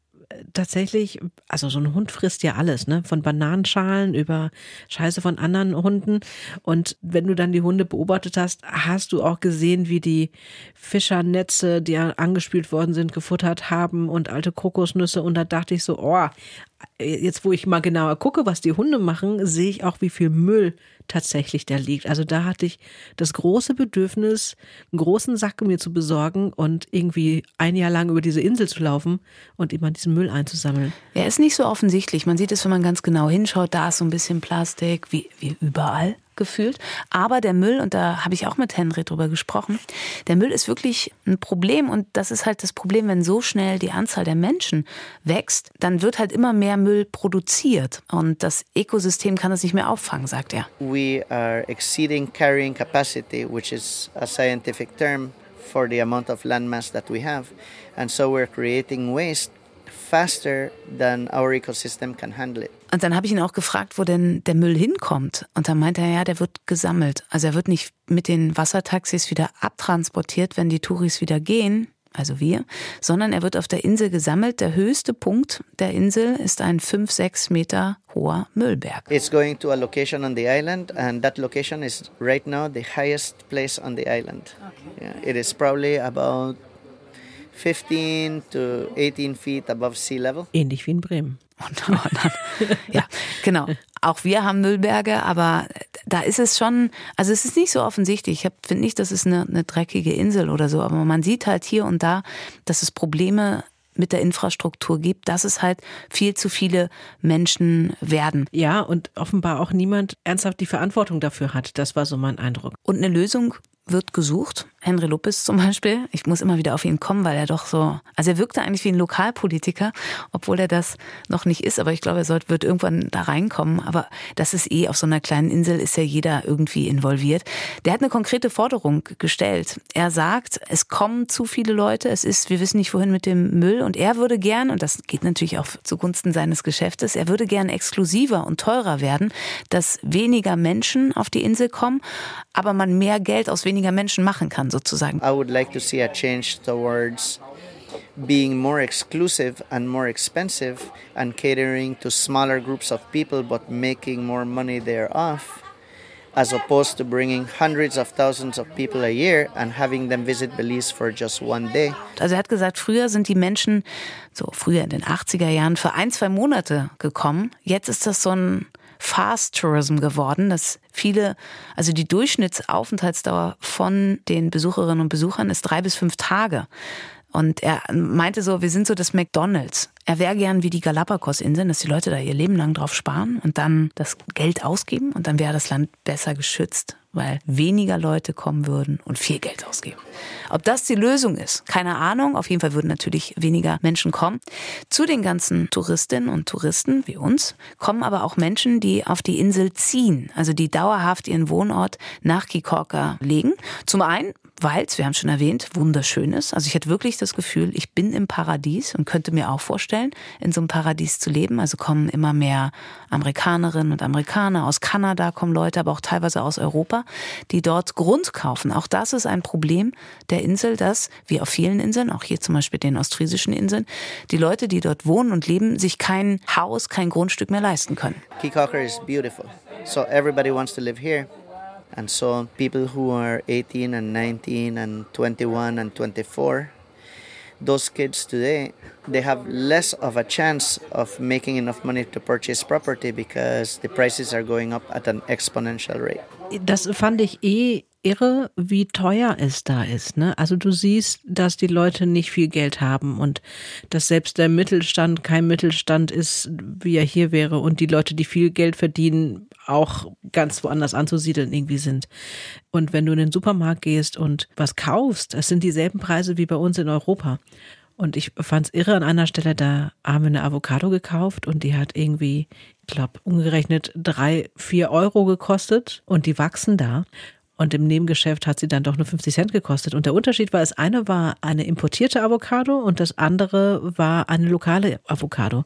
tatsächlich, also so ein Hund frisst ja alles, ne? Von Bananenschalen über Scheiße von anderen Hunden. Und wenn du dann die Hunde beobachtet hast, hast du auch gesehen, wie die Fischernetze, die angespült worden sind, gefuttert haben und alte Kokosnüsse. Und da dachte ich so, oh, jetzt wo ich mal genauer gucke, was die Hunde machen, sehe ich auch, wie viel Müll tatsächlich da liegt. Also da hatte ich das große Bedürfnis, einen großen Sack mir zu besorgen und irgendwie ein Jahr lang über diese Insel zu laufen und immer diesen Müll einzusammeln. Er ist nicht so offensichtlich. Man sieht es, wenn man ganz genau hinschaut, da ist so ein bisschen Plastik, wie, wie überall gefühlt. Aber der Müll, und da habe ich auch mit Henry drüber gesprochen, der Müll ist wirklich ein Problem. Und das ist halt das Problem, wenn so schnell die Anzahl der Menschen wächst, dann wird halt immer mehr Müll produziert. Und das Ökosystem kann das nicht mehr auffangen, sagt er. We are exceeding carrying capacity, which is a scientific term for the amount of landmass that we have. And so we're creating waste faster than our ecosystem can handle it. Und dann habe ich ihn auch gefragt, wo denn der Müll hinkommt. Und dann meinte er, ja, der wird gesammelt. Also er wird nicht mit den Wassertaxis wieder abtransportiert, wenn die Touris wieder gehen, also wir, sondern er wird auf der Insel gesammelt. Der höchste Punkt der Insel ist ein 5, 6 Meter hoher Müllberg. It's going to a location on the island and that location is right now the highest place on the island. Okay. Yeah, it is probably about 15 to 18 feet above sea level. Ähnlich wie in Bremen. Dann, ja, genau. Auch wir haben Müllberge, aber da ist es schon, also es ist nicht so offensichtlich. Ich finde nicht, dass es eine, eine dreckige Insel oder so, aber man sieht halt hier und da, dass es Probleme mit der Infrastruktur gibt, dass es halt viel zu viele Menschen werden. Ja, und offenbar auch niemand ernsthaft die Verantwortung dafür hat. Das war so mein Eindruck. Und eine Lösung wird gesucht. Henry Lopez zum Beispiel. Ich muss immer wieder auf ihn kommen, weil er doch so, also er wirkte eigentlich wie ein Lokalpolitiker, obwohl er das noch nicht ist. Aber ich glaube, er sollte, wird irgendwann da reinkommen. Aber das ist eh auf so einer kleinen Insel ist ja jeder irgendwie involviert. Der hat eine konkrete Forderung gestellt. Er sagt, es kommen zu viele Leute. Es ist, wir wissen nicht wohin mit dem Müll. Und er würde gern, und das geht natürlich auch zugunsten seines Geschäftes, er würde gern exklusiver und teurer werden, dass weniger Menschen auf die Insel kommen, aber man mehr Geld aus weniger Menschen machen kann sozusagen. I would like to see a change towards being more exclusive and more expensive and catering to smaller groups of people but making more money thereof as opposed to bringing hundreds of thousands of people a year and having them visit Belize for just one day. Also er hat gesagt, früher sind die Menschen so früher in den 80er Jahren für ein, zwei Monate gekommen. Jetzt ist das so ein Fast Tourism geworden, dass viele, also die Durchschnittsaufenthaltsdauer von den Besucherinnen und Besuchern ist drei bis fünf Tage. Und er meinte so, wir sind so das McDonalds. Er wäre gern wie die Galapagos-Inseln, dass die Leute da ihr Leben lang drauf sparen und dann das Geld ausgeben und dann wäre das Land besser geschützt, weil weniger Leute kommen würden und viel Geld ausgeben. Ob das die Lösung ist, keine Ahnung. Auf jeden Fall würden natürlich weniger Menschen kommen. Zu den ganzen Touristinnen und Touristen wie uns kommen aber auch Menschen, die auf die Insel ziehen, also die dauerhaft ihren Wohnort nach Kikorka legen. Zum einen, weil es, wir haben schon erwähnt, wunderschön ist. Also ich hatte wirklich das Gefühl, ich bin im Paradies und könnte mir auch vorstellen, in so einem Paradies zu leben. Also kommen immer mehr Amerikanerinnen und Amerikaner aus Kanada, kommen Leute, aber auch teilweise aus Europa, die dort Grund kaufen. Auch das ist ein Problem der Insel, dass, wie auf vielen Inseln, auch hier zum Beispiel den ostfriesischen Inseln, die Leute, die dort wohnen und leben, sich kein Haus, kein Grundstück mehr leisten können. Kikocker is beautiful. So everybody wants to live here. And so people who are 18 and 19 and 21 and 24, those kids today, they have less of a chance of making enough money to purchase property because the prices are going up at an exponential rate. Das fand ich eh irre, wie teuer es da ist. Ne? Also du siehst, dass die Leute nicht viel Geld haben und dass selbst der Mittelstand kein Mittelstand ist, wie er hier wäre und die Leute, die viel Geld verdienen, auch ganz woanders anzusiedeln irgendwie sind. Und wenn du in den Supermarkt gehst und was kaufst, es sind dieselben Preise wie bei uns in Europa. Und ich fand es irre an einer Stelle, da haben wir eine Avocado gekauft und die hat irgendwie, ich glaube, umgerechnet drei, vier Euro gekostet und die wachsen da. Und im Nebengeschäft hat sie dann doch nur 50 Cent gekostet. Und der Unterschied war, das eine war eine importierte Avocado und das andere war eine lokale Avocado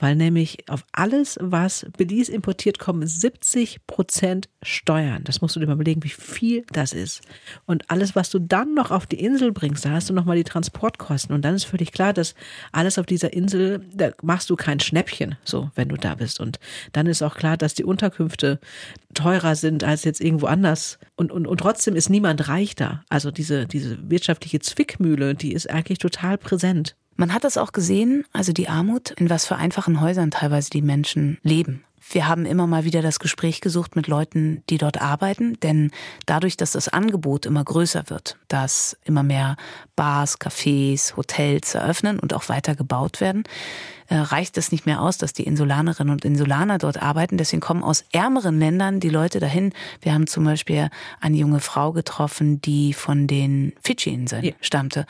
weil nämlich auf alles, was Belize importiert, kommen 70 Prozent Steuern. Das musst du dir mal überlegen, wie viel das ist. Und alles, was du dann noch auf die Insel bringst, da hast du nochmal die Transportkosten. Und dann ist völlig klar, dass alles auf dieser Insel, da machst du kein Schnäppchen, so, wenn du da bist. Und dann ist auch klar, dass die Unterkünfte teurer sind als jetzt irgendwo anders. Und, und, und trotzdem ist niemand reich da. Also diese, diese wirtschaftliche Zwickmühle, die ist eigentlich total präsent. Man hat das auch gesehen, also die Armut, in was für einfachen Häusern teilweise die Menschen leben. Wir haben immer mal wieder das Gespräch gesucht mit Leuten, die dort arbeiten, denn dadurch, dass das Angebot immer größer wird, dass immer mehr Bars, Cafés, Hotels eröffnen und auch weiter gebaut werden, reicht es nicht mehr aus, dass die Insulanerinnen und Insulaner dort arbeiten. Deswegen kommen aus ärmeren Ländern die Leute dahin. Wir haben zum Beispiel eine junge Frau getroffen, die von den Fidschi-Inseln ja. stammte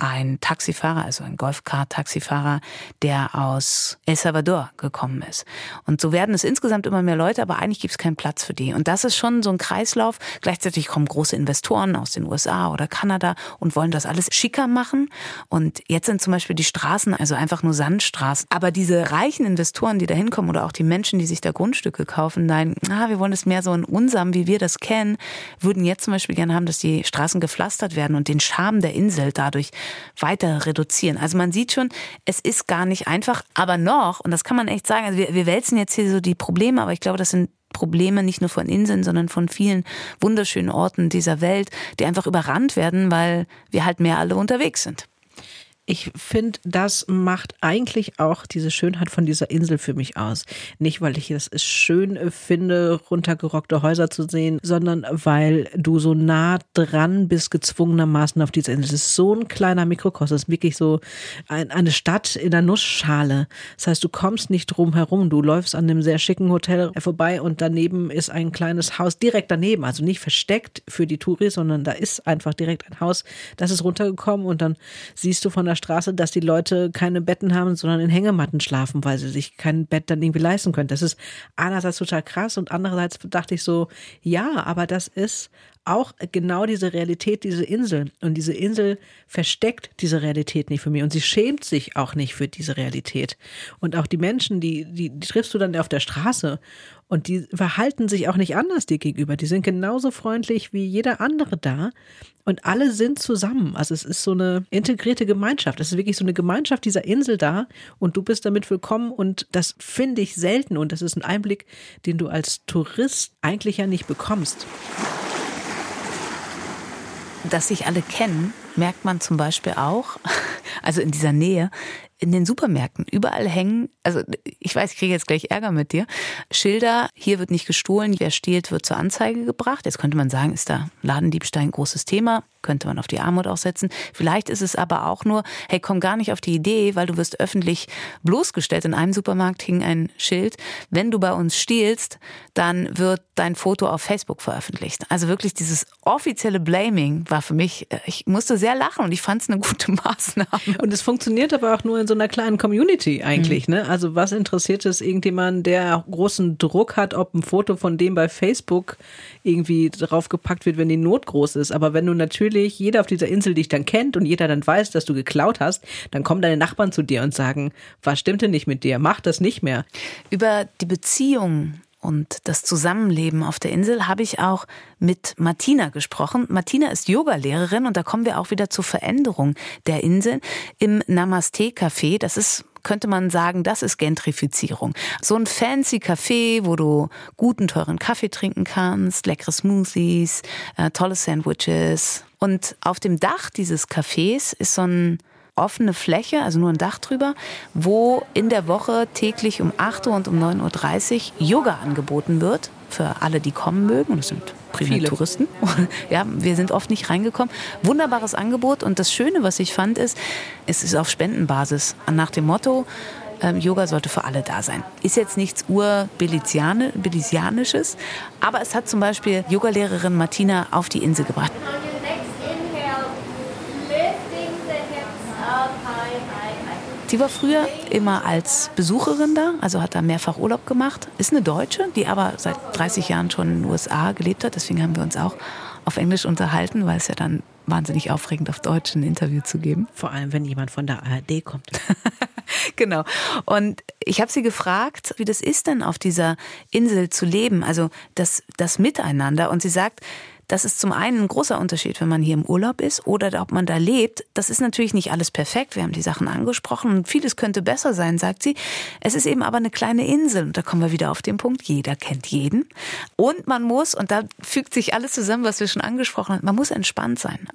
ein Taxifahrer, also ein Golfcar-Taxifahrer, der aus El Salvador gekommen ist. Und so werden es insgesamt immer mehr Leute, aber eigentlich gibt es keinen Platz für die. Und das ist schon so ein Kreislauf. Gleichzeitig kommen große Investoren aus den USA oder Kanada und wollen das alles schicker machen. Und jetzt sind zum Beispiel die Straßen, also einfach nur Sandstraßen. Aber diese reichen Investoren, die da hinkommen oder auch die Menschen, die sich da Grundstücke kaufen, nein, ah, wir wollen es mehr so in unsam, wie wir das kennen, würden jetzt zum Beispiel gerne haben, dass die Straßen gepflastert werden und den Charme der Insel dadurch weiter reduzieren. Also man sieht schon, es ist gar nicht einfach, aber noch, und das kann man echt sagen, also wir, wir wälzen jetzt hier so die Probleme, aber ich glaube, das sind Probleme nicht nur von Inseln, sondern von vielen wunderschönen Orten dieser Welt, die einfach überrannt werden, weil wir halt mehr alle unterwegs sind ich finde, das macht eigentlich auch diese Schönheit von dieser Insel für mich aus. Nicht, weil ich es schön finde, runtergerockte Häuser zu sehen, sondern weil du so nah dran bist, gezwungenermaßen auf dieser Insel. Es ist so ein kleiner Mikrokosmos, wirklich so ein, eine Stadt in der Nussschale. Das heißt, du kommst nicht drum herum. Du läufst an einem sehr schicken Hotel vorbei und daneben ist ein kleines Haus direkt daneben. Also nicht versteckt für die Touris, sondern da ist einfach direkt ein Haus. Das ist runtergekommen und dann siehst du von der Straße, dass die Leute keine Betten haben, sondern in Hängematten schlafen, weil sie sich kein Bett dann irgendwie leisten können. Das ist einerseits total krass und andererseits dachte ich so, ja, aber das ist auch genau diese Realität, diese Insel. Und diese Insel versteckt diese Realität nicht für mich. Und sie schämt sich auch nicht für diese Realität. Und auch die Menschen, die, die, die triffst du dann auf der Straße. Und die verhalten sich auch nicht anders dir gegenüber. Die sind genauso freundlich wie jeder andere da. Und alle sind zusammen. Also es ist so eine integrierte Gemeinschaft. Es ist wirklich so eine Gemeinschaft dieser Insel da. Und du bist damit willkommen. Und das finde ich selten. Und das ist ein Einblick, den du als Tourist eigentlich ja nicht bekommst. Dass sich alle kennen, merkt man zum Beispiel auch, also in dieser Nähe, in den Supermärkten. Überall hängen, also ich weiß, ich kriege jetzt gleich Ärger mit dir, Schilder, hier wird nicht gestohlen, wer stiehlt, wird zur Anzeige gebracht. Jetzt könnte man sagen, ist da Ladendiebstahl ein großes Thema, könnte man auf die Armut auch setzen. Vielleicht ist es aber auch nur, hey, komm gar nicht auf die Idee, weil du wirst öffentlich bloßgestellt. In einem Supermarkt hing ein Schild, wenn du bei uns stiehlst, dann wird dein Foto auf Facebook veröffentlicht. Also wirklich dieses offizielle Blaming war für mich, äh, ich musste sehr lachen und ich fand es eine gute Maßnahme. Und es funktioniert aber auch nur in so einer kleinen Community eigentlich. Mhm. Ne? Also was interessiert es irgendjemanden, der großen Druck hat, ob ein Foto von dem bei Facebook irgendwie draufgepackt wird, wenn die Not groß ist. Aber wenn du natürlich jeder auf dieser Insel dich dann kennt und jeder dann weiß, dass du geklaut hast, dann kommen deine Nachbarn zu dir und sagen, was stimmt denn nicht mit dir? Mach das nicht mehr. Über die Beziehung und das Zusammenleben auf der Insel habe ich auch mit Martina gesprochen. Martina ist Yogalehrerin und da kommen wir auch wieder zur Veränderung der Insel im Namaste Café. Das ist könnte man sagen, das ist Gentrifizierung. So ein fancy Café, wo du guten, teuren Kaffee trinken kannst, leckere Smoothies, äh, tolle Sandwiches. Und auf dem Dach dieses Cafés ist so ein offene Fläche, also nur ein Dach drüber, wo in der Woche täglich um 8 Uhr und um 9.30 Uhr Yoga angeboten wird. für alle, die kommen mögen. Und das sind primär Viele. Touristen. Ja, wir sind oft nicht reingekommen. Wunderbares Angebot. Und das Schöne, was ich fand, ist, es ist auf Spendenbasis. Nach dem Motto, ähm, Yoga sollte für alle da sein. Ist jetzt nichts Ur-Belizianisches, aber es hat zum Beispiel Yogalehrerin Martina auf die Insel gebracht. Die war früher immer als Besucherin da, also hat da mehrfach Urlaub gemacht. Ist eine Deutsche, die aber seit 30 Jahren schon in den USA gelebt hat. Deswegen haben wir uns auch auf Englisch unterhalten, weil es ja dann wahnsinnig aufregend auf Deutsch ein Interview zu geben. Vor allem, wenn jemand von der ARD kommt. genau. Und ich habe sie gefragt, wie das ist denn auf dieser Insel zu leben, also das, das Miteinander. Und sie sagt, das ist zum einen ein großer Unterschied, wenn man hier im Urlaub ist oder ob man da lebt. Das ist natürlich nicht alles perfekt. Wir haben die Sachen angesprochen und vieles könnte besser sein, sagt sie. Es ist eben aber eine kleine Insel und da kommen wir wieder auf den Punkt. Jeder kennt jeden. Und man muss, und da fügt sich alles zusammen, was wir schon angesprochen haben, man muss entspannt sein.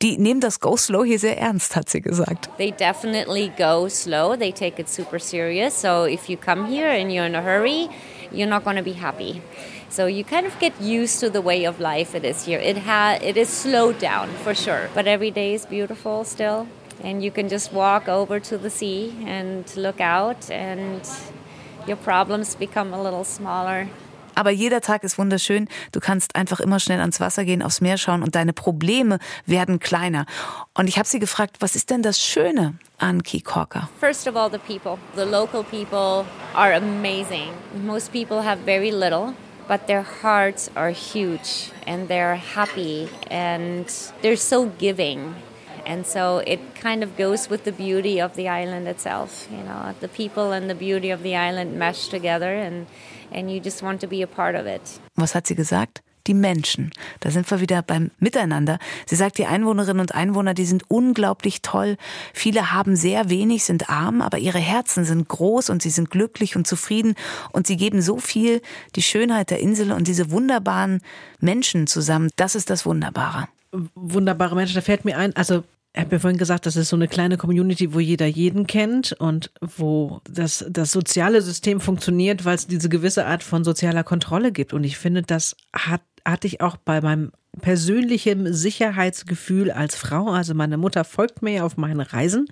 Die nehmen das Go Slow hier sehr ernst, hat sie gesagt. They definitely go slow. They take it super serious. So if you come here and you're in a hurry, you're not going to be happy. So you kind of get used to the way of life it is here. It ha- it is slowed down for sure, but every day is beautiful still. And you can just walk over to the sea and look out, and your problems become a little smaller. Aber jeder Tag ist wunderschön. Du kannst einfach immer schnell ans Wasser gehen, aufs Meer schauen und deine Probleme werden kleiner. Und ich habe sie gefragt, was ist denn das Schöne an Key Corker? First of all, the people. The local people are amazing. Most people have very little, but their hearts are huge and they're happy and they're so giving. And so it kind of goes with the beauty of the island itself. You know, the people and the beauty of the island mesh together and, and you just want to be a part of it. Was hat sie gesagt? Die Menschen. Da sind wir wieder beim Miteinander. Sie sagt, die Einwohnerinnen und Einwohner, die sind unglaublich toll. Viele haben sehr wenig, sind arm, aber ihre Herzen sind groß und sie sind glücklich und zufrieden und sie geben so viel die Schönheit der Insel und diese wunderbaren Menschen zusammen. Das ist das Wunderbare. Wunderbare Menschen, da fällt mir ein, also ich habe ja vorhin gesagt, das ist so eine kleine Community, wo jeder jeden kennt und wo das, das soziale System funktioniert, weil es diese gewisse Art von sozialer Kontrolle gibt. Und ich finde, das hat, hatte ich auch bei meinem persönlichen Sicherheitsgefühl als Frau. Also meine Mutter folgt mir auf meinen Reisen.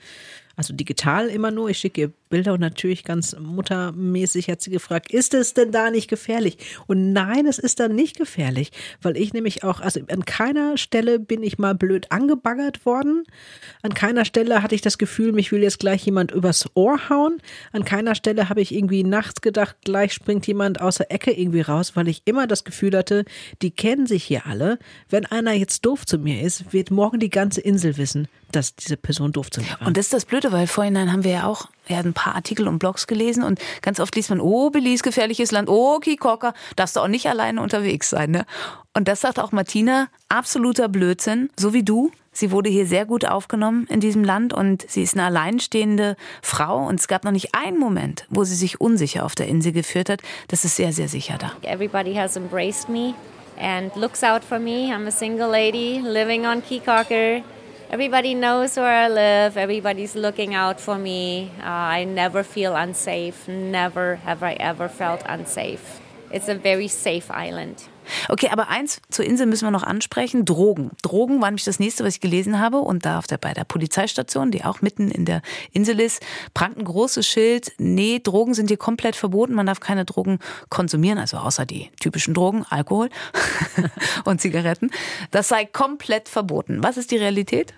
Also digital immer nur. Ich schicke ihr Bilder und natürlich ganz muttermäßig hat sie gefragt, ist es denn da nicht gefährlich? Und nein, es ist dann nicht gefährlich, weil ich nämlich auch, also an keiner Stelle bin ich mal blöd angebaggert worden. An keiner Stelle hatte ich das Gefühl, mich will jetzt gleich jemand übers Ohr hauen. An keiner Stelle habe ich irgendwie nachts gedacht, gleich springt jemand aus der Ecke irgendwie raus, weil ich immer das Gefühl hatte, die kennen sich hier alle. Wenn einer jetzt doof zu mir ist, wird morgen die ganze Insel wissen, dass diese Person doof zu mir war. Und das ist das Blöde, weil vorhin haben wir ja auch ja, ein paar Artikel und Blogs gelesen und ganz oft liest man, oh, Belize, gefährliches Land, oh, Kikoka, darfst du auch nicht alleine unterwegs sein. Ne? Und das sagt auch Martina, absoluter Blödsinn, so wie du. Sie wurde hier sehr gut aufgenommen in diesem Land und sie ist eine alleinstehende Frau und es gab noch nicht einen Moment, wo sie sich unsicher auf der Insel geführt hat. Das ist sehr, sehr sicher da. Everybody has embraced me and looks out for me. I'm a single lady living on Keycocker. Everybody knows where I live. Everybody's looking out for me. Uh, I never feel unsafe. Never have I ever felt unsafe. It's a very safe island. Okay, aber eins zur Insel müssen wir noch ansprechen. Drogen. Drogen war nämlich das nächste, was ich gelesen habe. Und da auf der, bei der Polizeistation, die auch mitten in der Insel ist, prangt ein großes Schild. Nee, Drogen sind hier komplett verboten. Man darf keine Drogen konsumieren, also außer die typischen Drogen, Alkohol und Zigaretten. Das sei komplett verboten. Was ist die Realität?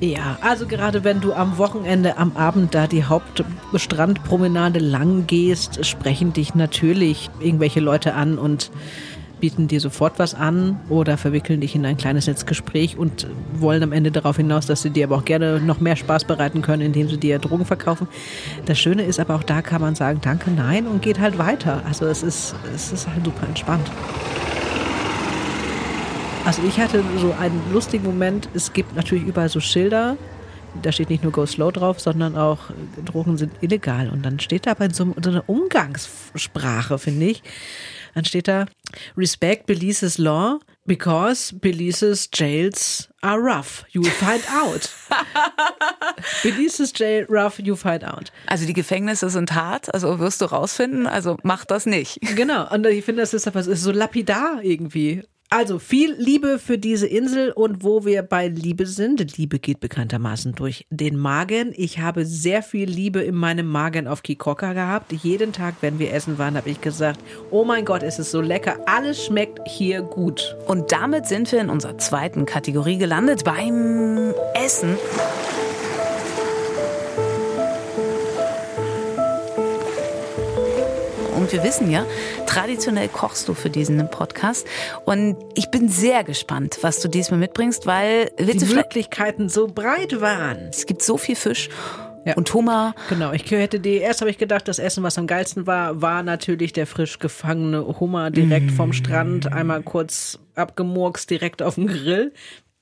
Ja, also gerade wenn du am Wochenende am Abend da die Hauptstrandpromenade lang gehst, sprechen dich natürlich irgendwelche Leute an und bieten dir sofort was an oder verwickeln dich in ein kleines Netzgespräch und wollen am Ende darauf hinaus, dass sie dir aber auch gerne noch mehr Spaß bereiten können, indem sie dir Drogen verkaufen. Das Schöne ist aber auch da kann man sagen, danke, nein und geht halt weiter. Also es ist, es ist halt super entspannt. Also ich hatte so einen lustigen Moment. Es gibt natürlich überall so Schilder. Da steht nicht nur Go Slow drauf, sondern auch Drogen sind illegal. Und dann steht da aber in so, so einer Umgangssprache, finde ich. Dann steht da Respect Belize's Law. Because Belize's jails are rough. You will find out. Belize's jail rough, you find out. Also die Gefängnisse sind hart, also wirst du rausfinden, also mach das nicht. Genau, und ich finde, das ist, aber- es ist so lapidar irgendwie. Also viel Liebe für diese Insel und wo wir bei Liebe sind, Liebe geht bekanntermaßen durch den Magen. Ich habe sehr viel Liebe in meinem Magen auf Kikoka gehabt. Jeden Tag, wenn wir essen waren, habe ich gesagt, oh mein Gott, es ist so lecker. Alles schmeckt hier gut. Und damit sind wir in unserer zweiten Kategorie gelandet beim Essen. Und wir wissen ja, traditionell kochst du für diesen Podcast. Und ich bin sehr gespannt, was du diesmal mitbringst, weil Die Möglichkeiten so breit waren. es gibt so viel Fisch Ja. und Hummer. Genau, ich hätte die, erst habe ich gedacht, das Essen, was am geilsten war, war natürlich der frisch gefangene Hummer direkt vom Strand, einmal kurz abgemurkst, direkt auf dem Grill.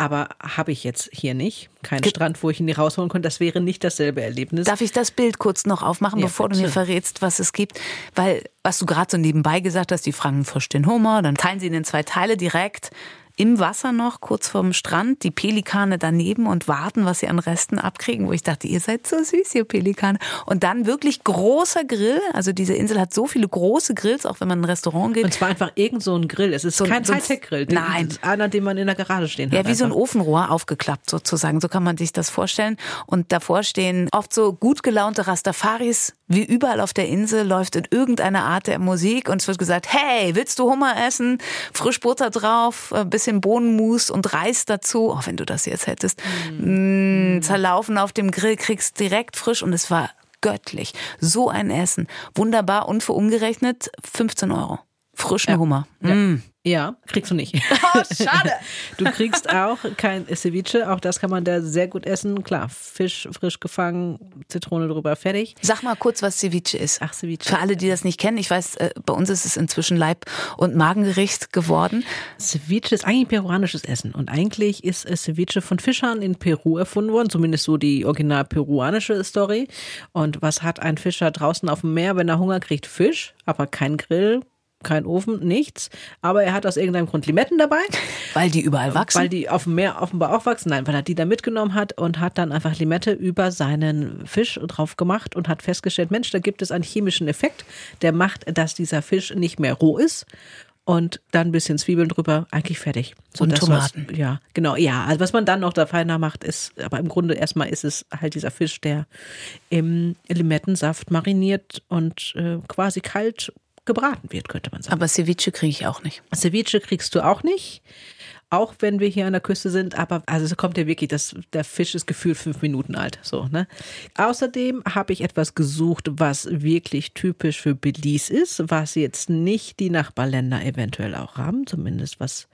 Aber habe ich jetzt hier nicht. Kein Strand, wo ich ihn rausholen konnte. Das wäre nicht dasselbe Erlebnis. Darf ich das Bild kurz noch aufmachen, Ja, bevor du mir bitte. verrätst, was es gibt? Weil, was du gerade so nebenbei gesagt hast, die fragen frisch den Hummer, dann teilen sie ihn in zwei Teile direkt im Wasser noch, kurz vorm Strand, die Pelikane daneben und warten, was sie an Resten abkriegen, wo ich dachte, ihr seid so süß, ihr Pelikane. Und dann wirklich großer Grill, also diese Insel hat so viele große Grills, auch wenn man in ein Restaurant geht. Und zwar einfach irgend so ein Grill. Es ist So ein- kein so Hightech-Grill. Nein. Einer, den man in der Garage stehen hat. Ja, wie so ein einfach. Ofenrohr aufgeklappt sozusagen. So kann man sich das vorstellen. Und davor stehen oft so gut gelaunte Rastafaris. Wie überall auf der Insel läuft in irgendeiner Art der Musik und es wird gesagt, hey, willst du Hummer essen? Frisch Butter drauf, ein bisschen Bohnenmus und Reis dazu. Auch wenn du das jetzt hättest. Mm, zerlaufen auf dem Grill, kriegst direkt frisch und es war göttlich. So ein Essen. Wunderbar und für umgerechnet 15 Euro. Frischen Hummer. Mm. Ja, kriegst du nicht. Oh, schade. Du kriegst auch kein Ceviche, auch das kann man da sehr gut essen. Klar, Fisch frisch gefangen, Zitrone drüber, fertig. Sag mal kurz, was Ceviche ist. Ach, Ceviche. Für alle, die das nicht kennen, ich weiß, äh, bei uns ist es inzwischen Leib- und Magengericht geworden. Ceviche ist eigentlich peruanisches Essen und eigentlich ist äh, Ceviche von Fischern in Peru erfunden worden, zumindest so die original peruanische Story. Und was hat ein Fischer draußen auf dem Meer, wenn er Hunger kriegt? Fisch, aber kein Grill, kein Ofen, nichts. Aber er hat aus irgendeinem Grund Limetten dabei. Weil die überall wachsen. Weil die auf dem Meer offenbar auch wachsen. Nein, weil er die da mitgenommen hat und hat dann einfach Limette über seinen Fisch drauf gemacht und hat festgestellt, Mensch, da gibt es einen chemischen Effekt, der macht, dass dieser Fisch nicht mehr roh ist. Und dann ein bisschen Zwiebeln drüber, eigentlich fertig. So Und Tomaten. Was, ja, genau. Ja, also was man dann noch da feiner macht, ist, aber im Grunde erstmal ist es halt dieser Fisch, der im Limettensaft mariniert und äh, quasi kalt gebraten wird, könnte man sagen. Aber Ceviche kriege ich auch nicht. Ceviche kriegst du auch nicht. Auch wenn wir hier an der Küste sind, aber also es kommt ja wirklich, das, der Fisch ist gefühlt fünf Minuten alt. So, ne? Außerdem habe ich etwas gesucht, was wirklich typisch für Belize ist, was jetzt nicht die Nachbarländer eventuell auch haben, zumindest was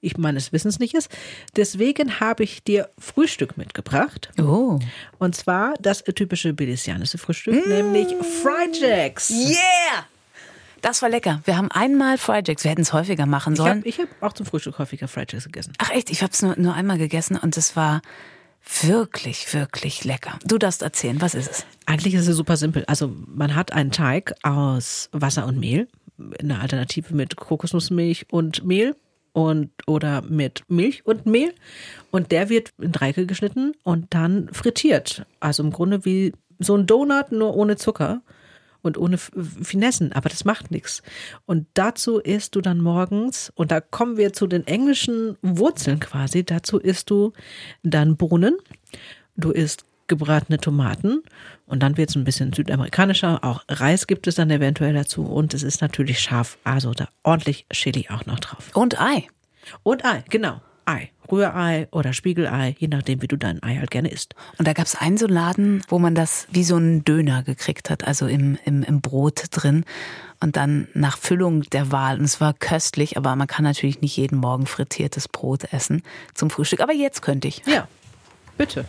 ich meines Wissens nicht ist. Deswegen habe ich dir Frühstück mitgebracht. Oh. Und zwar das typische belizianische Frühstück, nämlich Fried Jacks. Yeah! Das war lecker. Wir haben einmal Fried Jacks. Wir hätten es häufiger machen Ich sollen. habe ich hab auch zum Frühstück häufiger Fried Jacks gegessen. Ach echt, ich habe es nur, nur einmal gegessen und es war wirklich, wirklich lecker. Du darfst erzählen, was ist es? Eigentlich ist es super simpel. Also man hat einen Teig aus Wasser und Mehl, eine Alternative mit Kokosnussmilch und Mehl und oder mit Milch und Mehl und der wird in Dreiecke geschnitten und dann frittiert. Also im Grunde wie so ein Donut nur ohne Zucker und ohne Finessen, aber das macht nichts. Und dazu isst du dann morgens, und da kommen wir zu den englischen Wurzeln quasi, dazu isst du dann Bohnen, du isst gebratene Tomaten und dann wird es ein bisschen südamerikanischer. Auch Reis gibt es dann eventuell dazu und es ist natürlich scharf, also da ordentlich Chili auch noch drauf. Und Ei. Und Ei, genau, Ei. Rührei oder Spiegelei, je nachdem, wie du dein Ei halt gerne isst. Und da gab es einen so Laden, wo man das wie so einen Döner gekriegt hat, also im, im, im Brot drin. Und dann nach Füllung der Wahl. Und es war köstlich, aber man kann natürlich nicht jeden Morgen frittiertes Brot essen zum Frühstück. Aber jetzt könnte ich. Ja, bitte.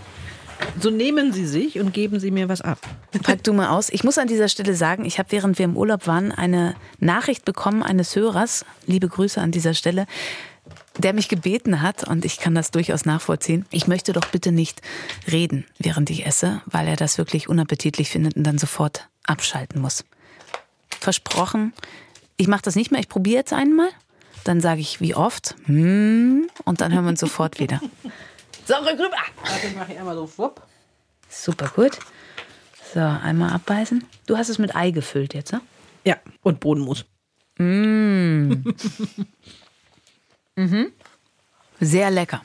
So nehmen Sie sich und geben Sie mir was ab. Pack du mal aus. Ich muss an dieser Stelle sagen, ich habe, während wir im Urlaub waren, eine Nachricht bekommen eines Hörers. Liebe Grüße an dieser Stelle. Der mich gebeten hat, und ich kann das durchaus nachvollziehen, ich möchte doch bitte nicht reden, während ich esse, weil er das wirklich unappetitlich findet und dann sofort abschalten muss. Versprochen, ich mache das nicht mehr, ich probiere jetzt einmal. dann sage ich, wie oft? Hm, und dann hören wir uns sofort wieder. So, rück rüber. Warte, ich mache hier einmal so wupp. Super gut. So, einmal abbeißen. Du hast es mit Ei gefüllt jetzt, ne? Ja, und Bodenmus. Sehr lecker.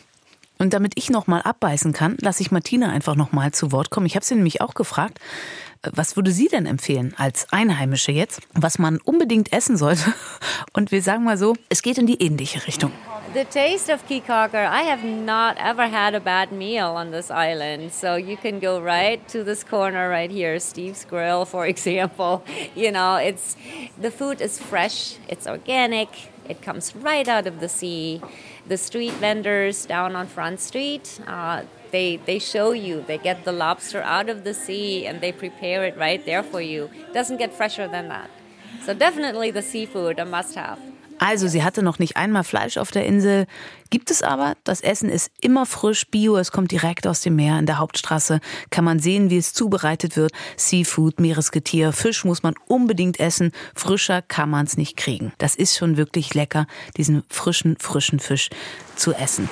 Und damit ich noch mal abbeißen kann, lasse ich Martina einfach noch mal zu Wort kommen. Ich habe sie nämlich auch gefragt, äh, was würde sie denn empfehlen als Einheimische jetzt, was man unbedingt essen sollte? Und wir sagen mal so, es geht in die ähnliche Richtung. The taste of cocker, I have not ever had a bad meal on this island. So you can go right to this corner right here, Steve's Grill, for example. You know, it's the food is fresh, it's organic, it comes right out of the sea. The street vendors down on Front Street, uh, they they show you. They get the lobster out of the sea and they prepare it right there for you. It doesn't get fresher than that. So definitely the seafood a must-have. Also, sie hatte noch nicht einmal Fleisch auf der Insel. Gibt es aber. Das Essen ist immer frisch, bio. Es kommt direkt aus dem Meer. In der Hauptstraße kann man sehen, wie es zubereitet wird. Seafood, Meeresgetier, Fisch muss man unbedingt essen. Frischer kann man es nicht kriegen. Das ist schon wirklich lecker, diesen frischen, frischen Fisch zu essen.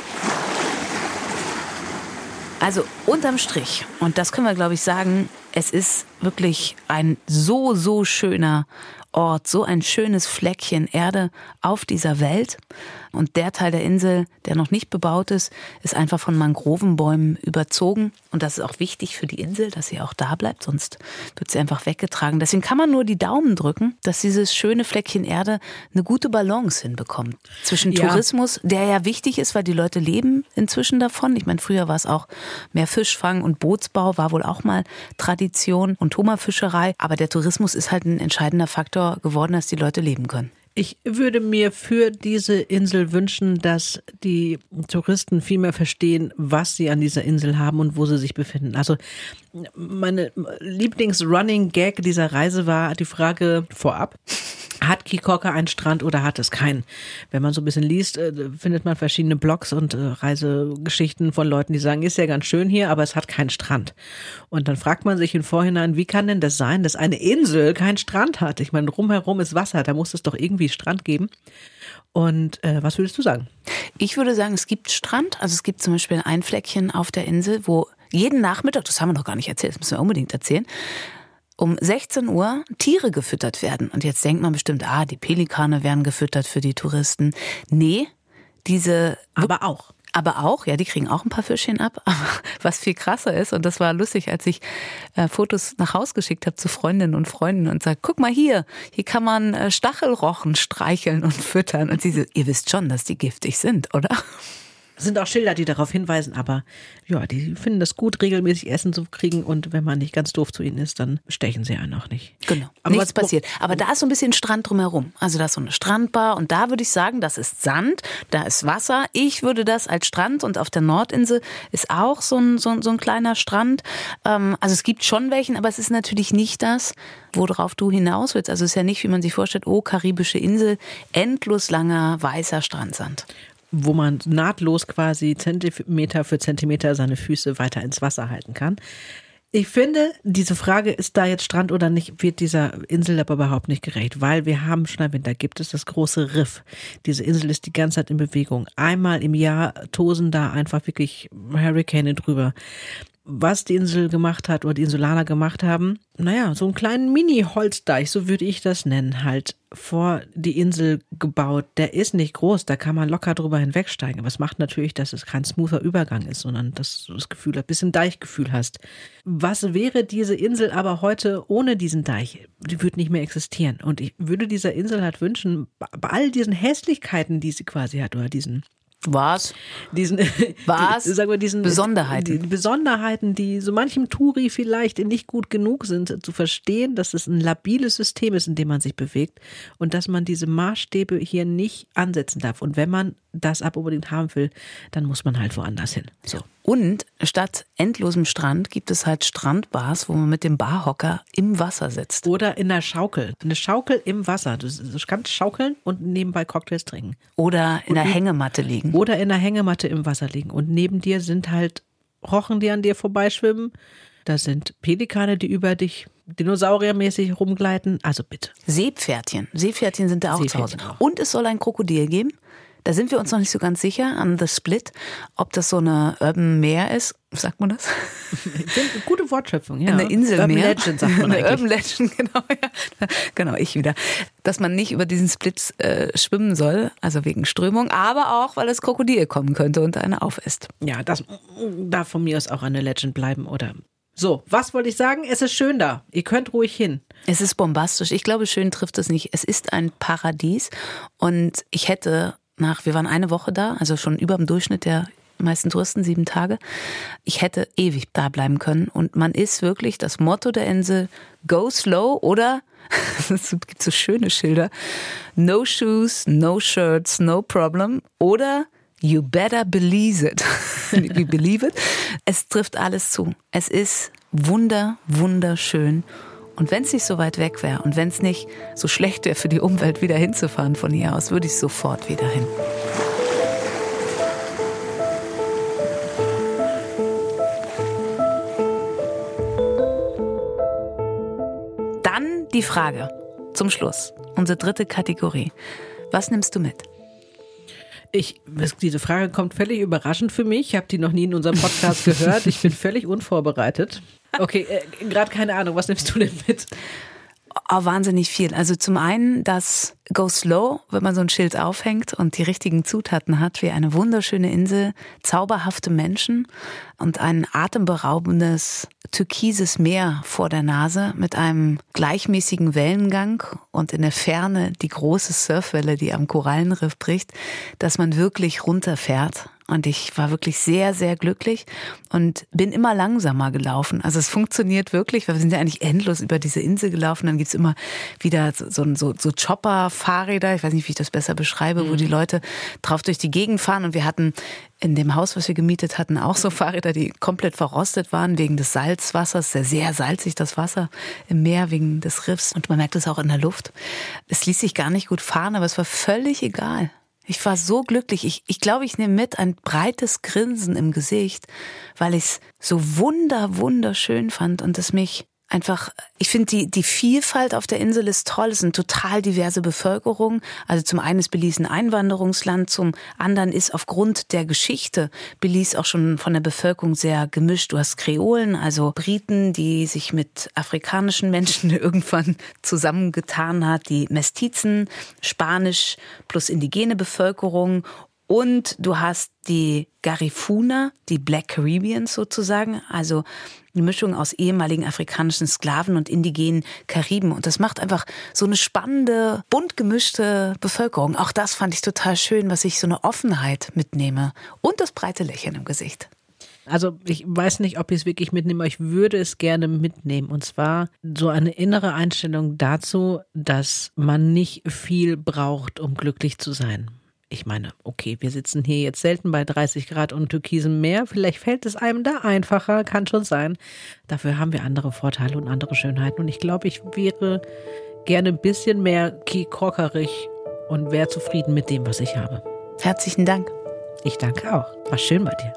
Also unterm Strich, und das können wir, glaube ich, sagen, es ist wirklich ein so, so schöner Ort, so ein schönes Fleckchen Erde auf dieser Welt. Und der Teil der Insel, der noch nicht bebaut ist, ist einfach von Mangrovenbäumen überzogen. Und das ist auch wichtig für die Insel, dass sie auch da bleibt, sonst wird sie einfach weggetragen. Deswegen kann man nur die Daumen drücken, dass dieses schöne Fleckchen Erde eine gute Balance hinbekommt. Zwischen Ja. Tourismus, der ja wichtig ist, weil die Leute leben inzwischen davon. Ich meine, früher war es auch mehr Fischfang und Bootsbau, war wohl auch mal Tradition und Hummerfischerei. Aber der Tourismus ist halt ein entscheidender Faktor geworden, dass die Leute leben können. Ich würde mir für diese Insel wünschen, dass die Touristen viel mehr verstehen, was sie an dieser Insel haben und wo sie sich befinden. Also meine Lieblings-Running-Gag dieser Reise war die Frage vorab, hat Kikoka einen Strand oder hat es keinen? Wenn man so ein bisschen liest, äh, findet man verschiedene Blogs und äh, Reisegeschichten von Leuten, die sagen, ist ja ganz schön hier, aber es hat keinen Strand. Und dann fragt man sich im Vorhinein, wie kann denn das sein, dass eine Insel keinen Strand hat? Ich meine, rumherum ist Wasser, da muss es doch irgendwie Strand geben. Und äh, was würdest du sagen? Ich würde sagen, es gibt Strand. Also es gibt zum Beispiel ein Fleckchen auf der Insel, wo jeden Nachmittag, das haben wir noch gar nicht erzählt, das müssen wir unbedingt erzählen, um 16 Uhr Tiere gefüttert werden. Und jetzt denkt man bestimmt, ah, die Pelikane werden gefüttert für die Touristen. Nee, diese Aber auch. aber auch, ja, die kriegen auch ein paar Fischchen ab. Aber was viel krasser ist, und das war lustig, als ich äh, Fotos nach Haus geschickt habe zu Freundinnen und Freunden und sage, guck mal hier, hier kann man äh, Stachelrochen streicheln und füttern. Und sie so, ihr wisst schon, dass die giftig sind, oder? Es sind auch Schilder, die darauf hinweisen, aber ja, die finden es gut, regelmäßig Essen zu kriegen und wenn man nicht ganz doof zu ihnen ist, dann stechen sie einen auch nicht. Genau. Aber Nichts was- passiert. Aber da ist so ein bisschen Strand drumherum. Also da ist so eine Strandbar und da würde ich sagen, das ist Sand, da ist Wasser. Ich würde das als Strand und auf der Nordinsel ist auch so ein, so ein, so ein kleiner Strand. Ähm, also es gibt schon welchen, aber es ist natürlich nicht das, worauf du hinaus willst. Also es ist ja nicht, wie man sich vorstellt, oh, karibische Insel, endlos langer weißer Strandsand. Wo man nahtlos quasi Zentimeter für Zentimeter seine Füße weiter ins Wasser halten kann. Ich finde, diese Frage, ist da jetzt Strand oder nicht, wird dieser Insel aber überhaupt nicht gerecht, weil wir haben schon erwähnt, da gibt es das große Riff. Diese Insel ist die ganze Zeit in Bewegung. Einmal im Jahr tosen da einfach wirklich Hurricane drüber. Was die Insel gemacht hat oder die Insulaner gemacht haben, naja, so einen kleinen Mini-Holzdeich, so würde ich das nennen, halt vor die Insel gebaut. Der ist nicht groß, da kann man locker drüber hinwegsteigen. Aber es macht natürlich, dass es kein smoother Übergang ist, sondern dass du das Gefühl, ein bisschen Deichgefühl hast. Was wäre diese Insel aber heute ohne diesen Deich? Die würde nicht mehr existieren. Und ich würde dieser Insel halt wünschen, bei all diesen Hässlichkeiten, die sie quasi hat, oder diesen Was? diesen Was? die, sagen wir, diesen Besonderheiten. die Besonderheiten, die so manchem Touri vielleicht nicht gut genug sind, zu verstehen, dass es ein labiles System ist, in dem man sich bewegt und dass man diese Maßstäbe hier nicht ansetzen darf. Und wenn man das ab unbedingt haben will, dann muss man halt woanders hin. So. Und statt endlosem Strand gibt es halt Strandbars, wo man mit dem Barhocker im Wasser sitzt. Oder in der Schaukel. Eine Schaukel im Wasser. Du kannst schaukeln und nebenbei Cocktails trinken. Oder in der Hängematte liegen. Oder in der Hängematte im Wasser liegen. Und neben dir sind halt Rochen, die an dir vorbeischwimmen. Da sind Pelikane, die über dich dinosauriermäßig rumgleiten. Also bitte. Seepferdchen. Seepferdchen sind da auch zu Hause. Auch. Und es soll ein Krokodil geben. Da sind wir uns noch nicht so ganz sicher an The Split, ob das so eine Urban Meer ist. Sagt man das? Gute Wortschöpfung, ja. Eine Insel Urban. Legend sagt man Eine eigentlich. Urban Legend, genau. Ja. Genau, ich wieder. Dass man nicht über diesen Split äh, schwimmen soll, also wegen Strömung, aber auch, weil das Krokodil kommen könnte und eine aufisst. Ja, das darf von mir aus auch eine Legend bleiben, oder? So, was wollte ich sagen? Es ist schön da. Ihr könnt ruhig hin. Es ist bombastisch. Ich glaube, schön trifft es nicht. Es ist ein Paradies. Und ich hätte nach, wir waren eine Woche da, also schon über dem Durchschnitt der meisten Touristen, sieben Tage. Ich hätte ewig da bleiben können. Und man ist wirklich das Motto der Insel, go slow oder, es gibt so schöne Schilder, no shoes, no shirts, no problem oder you better believe it. Believe it. Es trifft alles zu. Es ist wunder, wunderschön. Und wenn es nicht so weit weg wäre und wenn es nicht so schlecht wäre für die Umwelt, wieder hinzufahren von hier aus, würde ich sofort wieder hin. Dann die Frage zum Schluss, unsere dritte Kategorie. Was nimmst du mit? Ich, diese Frage kommt völlig überraschend für mich. Ich habe die noch nie in unserem Podcast gehört. Ich bin völlig unvorbereitet. Okay, äh, gerade keine Ahnung. Was nimmst du denn mit? Oh, wahnsinnig viel. Also zum einen das Go Slow, wenn man so ein Schild aufhängt und die richtigen Zutaten hat, wie eine wunderschöne Insel, zauberhafte Menschen und ein atemberaubendes türkises Meer vor der Nase mit einem gleichmäßigen Wellengang und in der Ferne die große Surfwelle, die am Korallenriff bricht, dass man wirklich runterfährt. Und ich war wirklich sehr, sehr glücklich und bin immer langsamer gelaufen. Also es funktioniert wirklich, weil wir sind ja eigentlich endlos über diese Insel gelaufen. Dann gibt's immer wieder so, so, so, so Chopper-Fahrräder, ich weiß nicht, wie ich das besser beschreibe, wo die Leute drauf durch die Gegend fahren. Und wir hatten in dem Haus, was wir gemietet hatten, auch so Fahrräder, die komplett verrostet waren wegen des Salzwassers. Sehr, sehr salzig das Wasser im Meer wegen des Riffs. Und man merkt es auch in der Luft. Es ließ sich gar nicht gut fahren, aber es war völlig egal. Ich war so glücklich. Ich, ich glaube, ich nehme mit ein breites Grinsen im Gesicht, weil ich es so wunder, wunderschön fand und es mich einfach, ich finde die, die Vielfalt auf der Insel ist toll. Es ist eine total diverse Bevölkerung. Also zum einen ist Belize ein Einwanderungsland, zum anderen ist aufgrund der Geschichte Belize auch schon von der Bevölkerung sehr gemischt. Du hast Kreolen, also Briten, die sich mit afrikanischen Menschen irgendwann zusammengetan hat, die Mestizen, Spanisch plus indigene Bevölkerung und du hast die Garifuna, die Black Caribbeans sozusagen, also eine Mischung aus ehemaligen afrikanischen Sklaven und indigenen Kariben. Und das macht einfach so eine spannende, bunt gemischte Bevölkerung. Auch das fand ich total schön, was ich so eine Offenheit mitnehme. Und das breite Lächeln im Gesicht. Also ich weiß nicht, ob ich es wirklich mitnehme, aber ich würde es gerne mitnehmen. Und zwar so eine innere Einstellung dazu, dass man nicht viel braucht, um glücklich zu sein. Ich meine, okay, wir sitzen hier jetzt selten bei 30 Grad und türkisem Meer. Vielleicht fällt es einem da einfacher, kann schon sein. Dafür haben wir andere Vorteile und andere Schönheiten. Und ich glaube, ich wäre gerne ein bisschen mehr kiekorkerig und wäre zufrieden mit dem, was ich habe. Herzlichen Dank. Ich danke auch. War schön bei dir.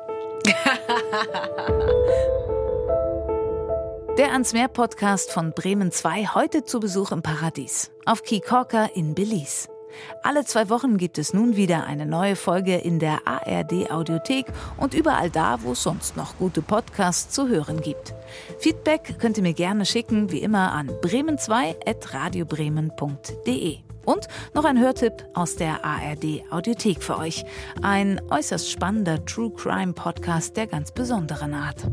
Der Ans Meer Podcast von Bremen 2 heute zu Besuch im Paradies auf Kikorka in Belize. Alle zwei Wochen gibt es nun wieder eine neue Folge in der ARD Audiothek und überall da, wo es sonst noch gute Podcasts zu hören gibt. Feedback könnt ihr mir gerne schicken, wie immer an bremen2.radiobremen.de. Und noch ein Hörtipp aus der ARD Audiothek für euch. Ein äußerst spannender True Crime Podcast der ganz besonderen Art.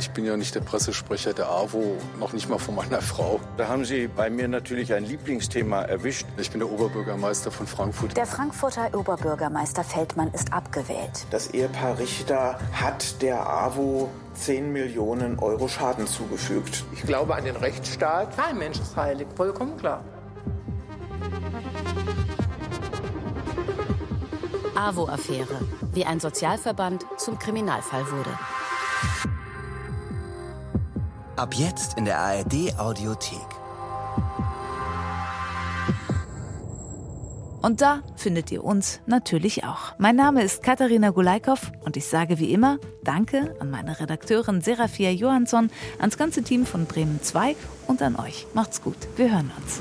Ich bin ja nicht der Pressesprecher der AWO, noch nicht mal von meiner Frau. Da haben Sie bei mir natürlich ein Lieblingsthema erwischt. Ich bin der Oberbürgermeister von Frankfurt. Der Frankfurter Oberbürgermeister Feldmann ist abgewählt. Das Ehepaar Richter hat der AWO 10 Millionen Euro Schaden zugefügt. Ich glaube an den Rechtsstaat. Kein Mensch ist heilig, vollkommen klar. AWO-Affäre, wie ein Sozialverband zum Kriminalfall wurde. Ab jetzt in der ARD Audiothek. Und da findet ihr uns natürlich auch. Mein Name ist Katharina Gulaikow und ich sage wie immer Danke an meine Redakteurin Serafia Johansson, ans ganze Team von Bremen 2 und an euch. Macht's gut. Wir hören uns.